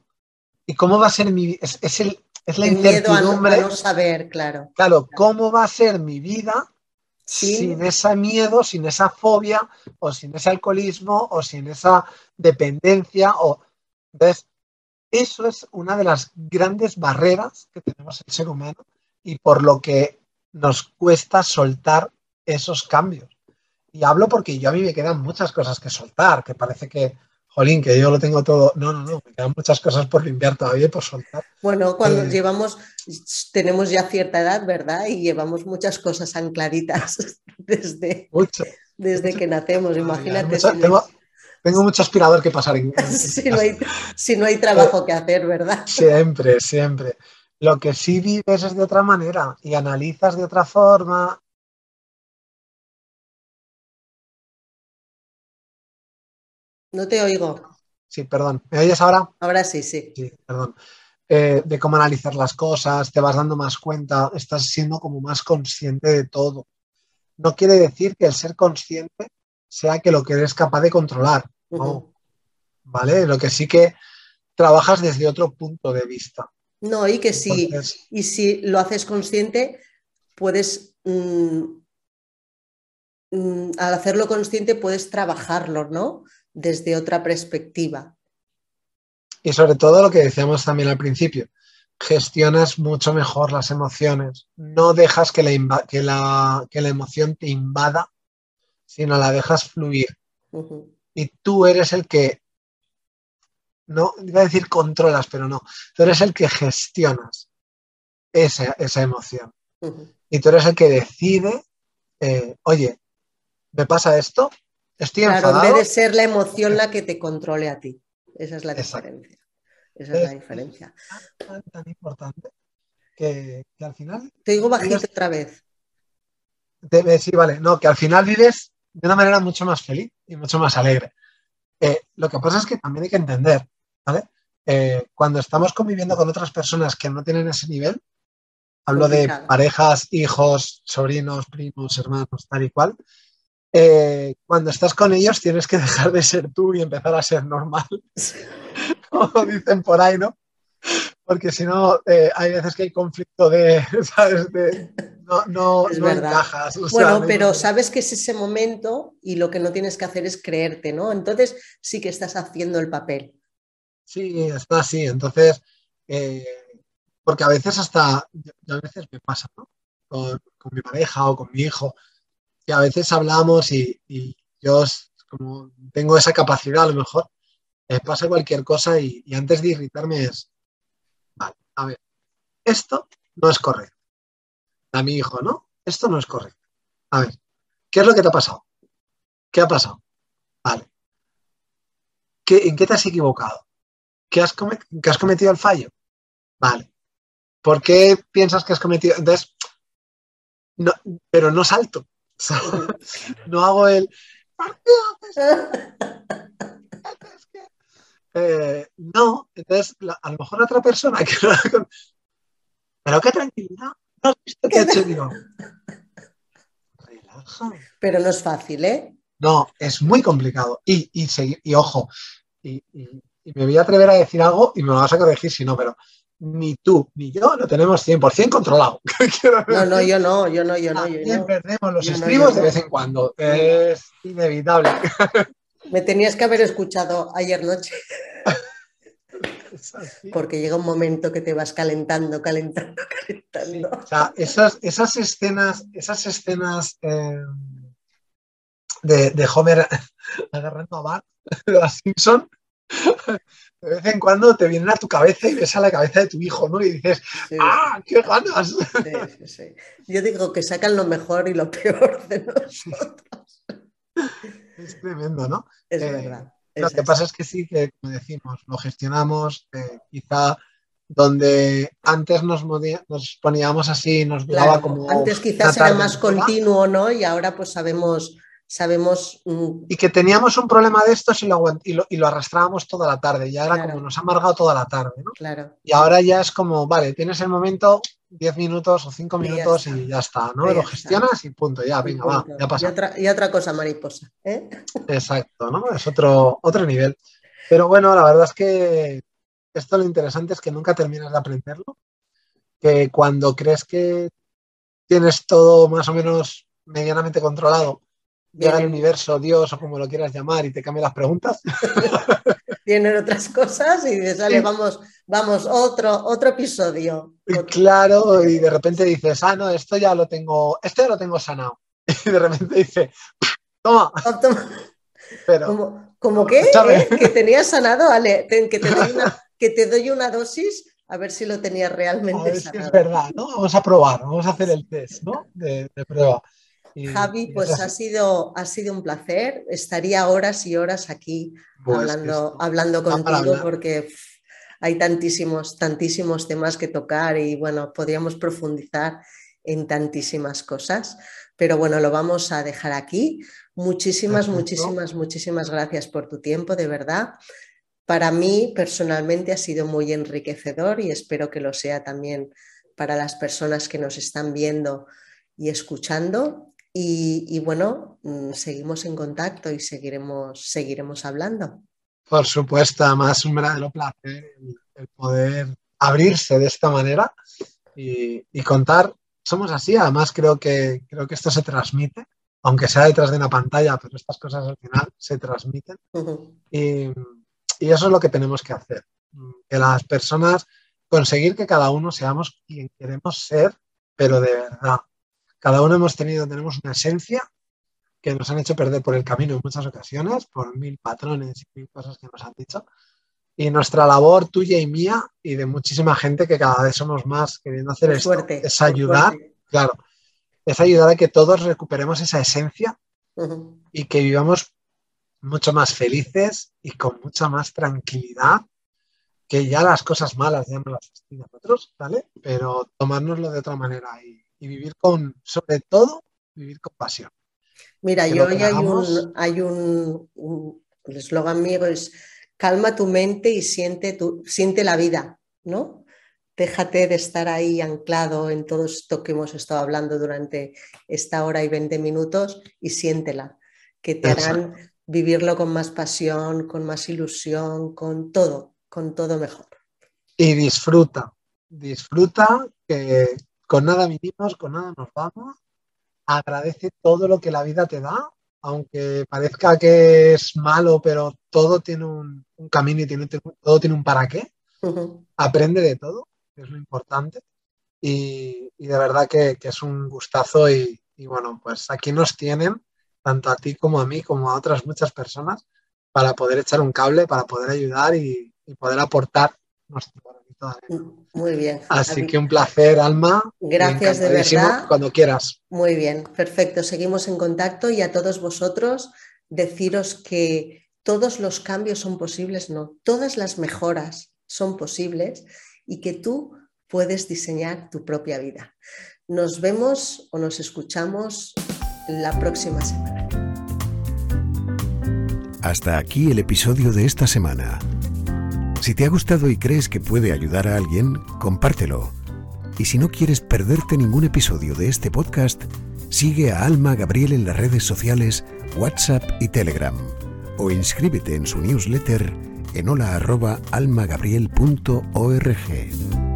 ¿y cómo va a ser mi es, es, el, es la incertidumbre. Miedo a no, saber, claro. Claro, ¿cómo va a ser mi vida sin ese miedo, sin esa fobia, o sin ese alcoholismo, o sin esa dependencia? O, ¿ves? Eso es una de las grandes barreras que tenemos el ser humano y por lo que nos cuesta soltar esos cambios. Y hablo porque yo a mí me quedan muchas cosas que soltar, que parece que, jolín, que yo lo tengo todo. No, no, no, me quedan muchas cosas por limpiar todavía y por soltar. Bueno, cuando eh, llevamos, tenemos ya cierta edad, ¿verdad? Y llevamos muchas cosas ancladitas desde, desde que nacemos, imagínate. tengo, mucho aspirador que pasar en, si, no hay, si, no hay, trabajo que hacer, ¿verdad? Siempre, siempre. Lo que sí vives es de otra manera y analizas de otra forma No te oigo. Sí, perdón. ¿Me oyes ahora? Ahora sí, sí. Sí, perdón. Eh, de cómo analizar las cosas, te vas dando más cuenta, estás siendo como más consciente de todo. No quiere decir que el ser consciente sea que lo que eres capaz de controlar. No. ¿Vale? Lo que sí que trabajas desde otro punto de vista. No, y que sí, y si lo haces consciente, puedes, mm, mm, al hacerlo consciente, puedes trabajarlo, ¿no? Desde otra perspectiva. Y sobre todo lo que decíamos también al principio, gestionas mucho mejor las emociones, no dejas que la, que la, la emoción te invada, sino la dejas fluir. Y tú eres el que, no iba a decir controlas, pero no, tú eres el que gestionas esa, esa emoción. Y tú eres el que decide, eh, oye, ¿me pasa esto? Claro, en vez de ser la emoción la que te controle a ti. Esa es la diferencia. Esa es, la diferencia. Tan, importante que, al final. Te digo bajito otra vez. sí, vale. No, que al final vives de una manera mucho más feliz y mucho más alegre. Eh, lo que pasa es que también hay que entender, ¿vale? Eh, cuando estamos conviviendo con otras personas que no tienen ese nivel, hablo de parejas, hijos, sobrinos, primos, hermanos, tal y cual, eh, cuando estás con ellos tienes que dejar de ser tú y empezar a ser normal, como dicen por ahí, ¿no? Porque si no, eh, hay veces que hay conflicto de, ¿sabes? De, no, no, encajas. bueno, pero sabes que es ese momento y lo que no tienes que hacer es creerte, ¿no? Entonces sí que estás haciendo el papel. Sí, está así. Entonces, eh, porque a veces hasta, a veces me pasa, ¿no? con mi pareja o con mi hijo, que a veces hablamos y, yo como tengo esa capacidad a lo mejor, me pasa cualquier cosa y, antes de irritarme es, vale, a ver, esto no es correcto. A mi hijo, ¿no? Esto no es correcto. A ver, ¿qué es lo que te ha pasado? ¿Qué ha pasado? Vale. ¿En qué te has equivocado? ¿Qué has, ¿Qué has cometido el fallo? Vale. ¿Por qué piensas que has cometido? Entonces, no, pero no salto. no hago el. Eh, no, entonces a lo mejor otra persona que Pero qué tranquilidad. ¿No has visto qué ha hecho Relaja. Pero no es fácil, ¿eh? No, es muy complicado. Y, y, y ojo, y, y, me voy a atrever a decir algo y me vas a corregir si no, pero ni tú ni yo lo tenemos 100% controlado. no, no, yo no, yo no, yo no. Yo perdemos los estribos de vez en cuando. Es inevitable. Me tenías que haber escuchado ayer noche. Porque llega un momento que te vas calentando, calentando, calentando. o sea, esas, esas escenas, esas escenas eh, de, de, Homer agarrando a Bart, de Simpson, de vez en cuando te vienen a tu cabeza y ves a la cabeza de tu hijo, ¿no? Y dices, ¡ah, qué ganas! Yo digo que sacan lo mejor y lo peor de nosotros. Es tremendo, ¿no? Es eh, verdad. lo que pasa es que sí, que como decimos, lo gestionamos, eh, quizá donde antes nos, nos poníamos así, nos claro, como... Antes quizás era más continuo, ¿no? Y ahora pues sabemos sabemos... Mm, y que teníamos un problema de estos y lo, y lo, y lo arrastrábamos toda la tarde, ya era como nos ha amargado toda la tarde, ¿no? Claro. Y ahora ya es como, vale, tienes el momento, 10 minutos o 5 minutos y ya está, ¿no? lo gestionas y punto, ya, venga, va, ya pasa. Y otra, cosa mariposa, ¿eh? Exacto, ¿no? Es otro, otro nivel. Pero bueno, la verdad es que esto lo interesante es que nunca terminas de aprenderlo, que cuando crees que tienes todo más o menos medianamente controlado, llega el universo, Dios o como lo quieras llamar y te cambia las preguntas. Tienen otras cosas y dices, sale, vamos, vamos, otro, otro episodio. claro, y de repente dices, ah, no, esto ya lo tengo, esto ya lo tengo sanado. Y de repente dice, toma. Pero, ¿Cómo qué? ¿Eh? Que tenías sanado, Ale, que te, doy una, que te doy una dosis a ver si lo tenías realmente sanado. es verdad, ¿no? Vamos a probar, vamos a hacer el test, ¿no? De, prueba. Javi, pues ha sido, ha sido un placer. Estaría horas y horas aquí pues hablando, hablando contigo porque hay tantísimos, tantísimos temas que tocar y bueno, podríamos profundizar en tantísimas cosas. Pero bueno, lo vamos a dejar aquí. Muchísimas, muchísimas, muchísimas gracias por tu tiempo, de verdad. Para mí personalmente ha sido muy enriquecedor y espero que lo sea también para las personas que nos están viendo y escuchando. Y, bueno, mm, seguimos en contacto y seguiremos, seguiremos hablando. Por supuesto, además un verdadero placer el, poder abrirse de esta manera y, contar. Somos así, además creo que, creo que esto se transmite, aunque sea detrás de una pantalla, pero estas cosas al final se transmiten. y, y, eso es lo que tenemos que hacer, que las personas, conseguir que cada uno seamos quien queremos ser, pero de verdad. Cada uno hemos tenido, tenemos una esencia que nos han hecho perder por el camino en muchas ocasiones, por mil patrones y mil cosas que nos han dicho. Y nuestra labor tuya y mía y de muchísima gente que cada vez somos más queriendo hacer esto es ayudar, claro, es ayudar a que todos recuperemos esa esencia y que vivamos mucho más felices y con mucha más tranquilidad, que ya las cosas malas ya no las a nosotros, ¿vale? Pero tomárnoslo de otra manera y, y vivir con, sobre todo, vivir con pasión. Mira, yo hoy hay un, hay un, el eslogan mío es calma tu mente y siente, tu, siente la vida, ¿no? Déjate de estar ahí anclado en todo esto que hemos estado hablando durante esta hora y 20 minutos y siéntela, que te harán vivirlo con más pasión, con más ilusión, con todo, con todo mejor. Y disfruta, disfruta que con nada vinimos, con nada nos vamos agradece todo lo que la vida te da, aunque parezca que es malo, pero todo tiene un, camino y tiene, todo tiene un para qué. Aprende de todo, que es lo importante. Y, de verdad que, es un gustazo y, bueno, pues aquí nos tienen, tanto a ti como a mí, como a otras muchas personas, para poder echar un cable, para poder ayudar y, poder aportar nuestro muy bien. Así que un placer, Alma. Gracias de verdad. Cuando quieras. Muy bien, perfecto. Seguimos en contacto y a todos vosotros deciros que todos los cambios son posibles, no, todas las mejoras son posibles y que tú puedes diseñar tu propia vida. Nos vemos o nos escuchamos la próxima semana. Hasta aquí el episodio de esta semana. Si te ha gustado y crees que puede ayudar a alguien, compártelo. Y si no quieres perderte ningún episodio de este podcast, sigue a Alma Gabriel en las redes sociales, WhatsApp y Telegram. O inscríbete en su newsletter en hola.almagabriel.org.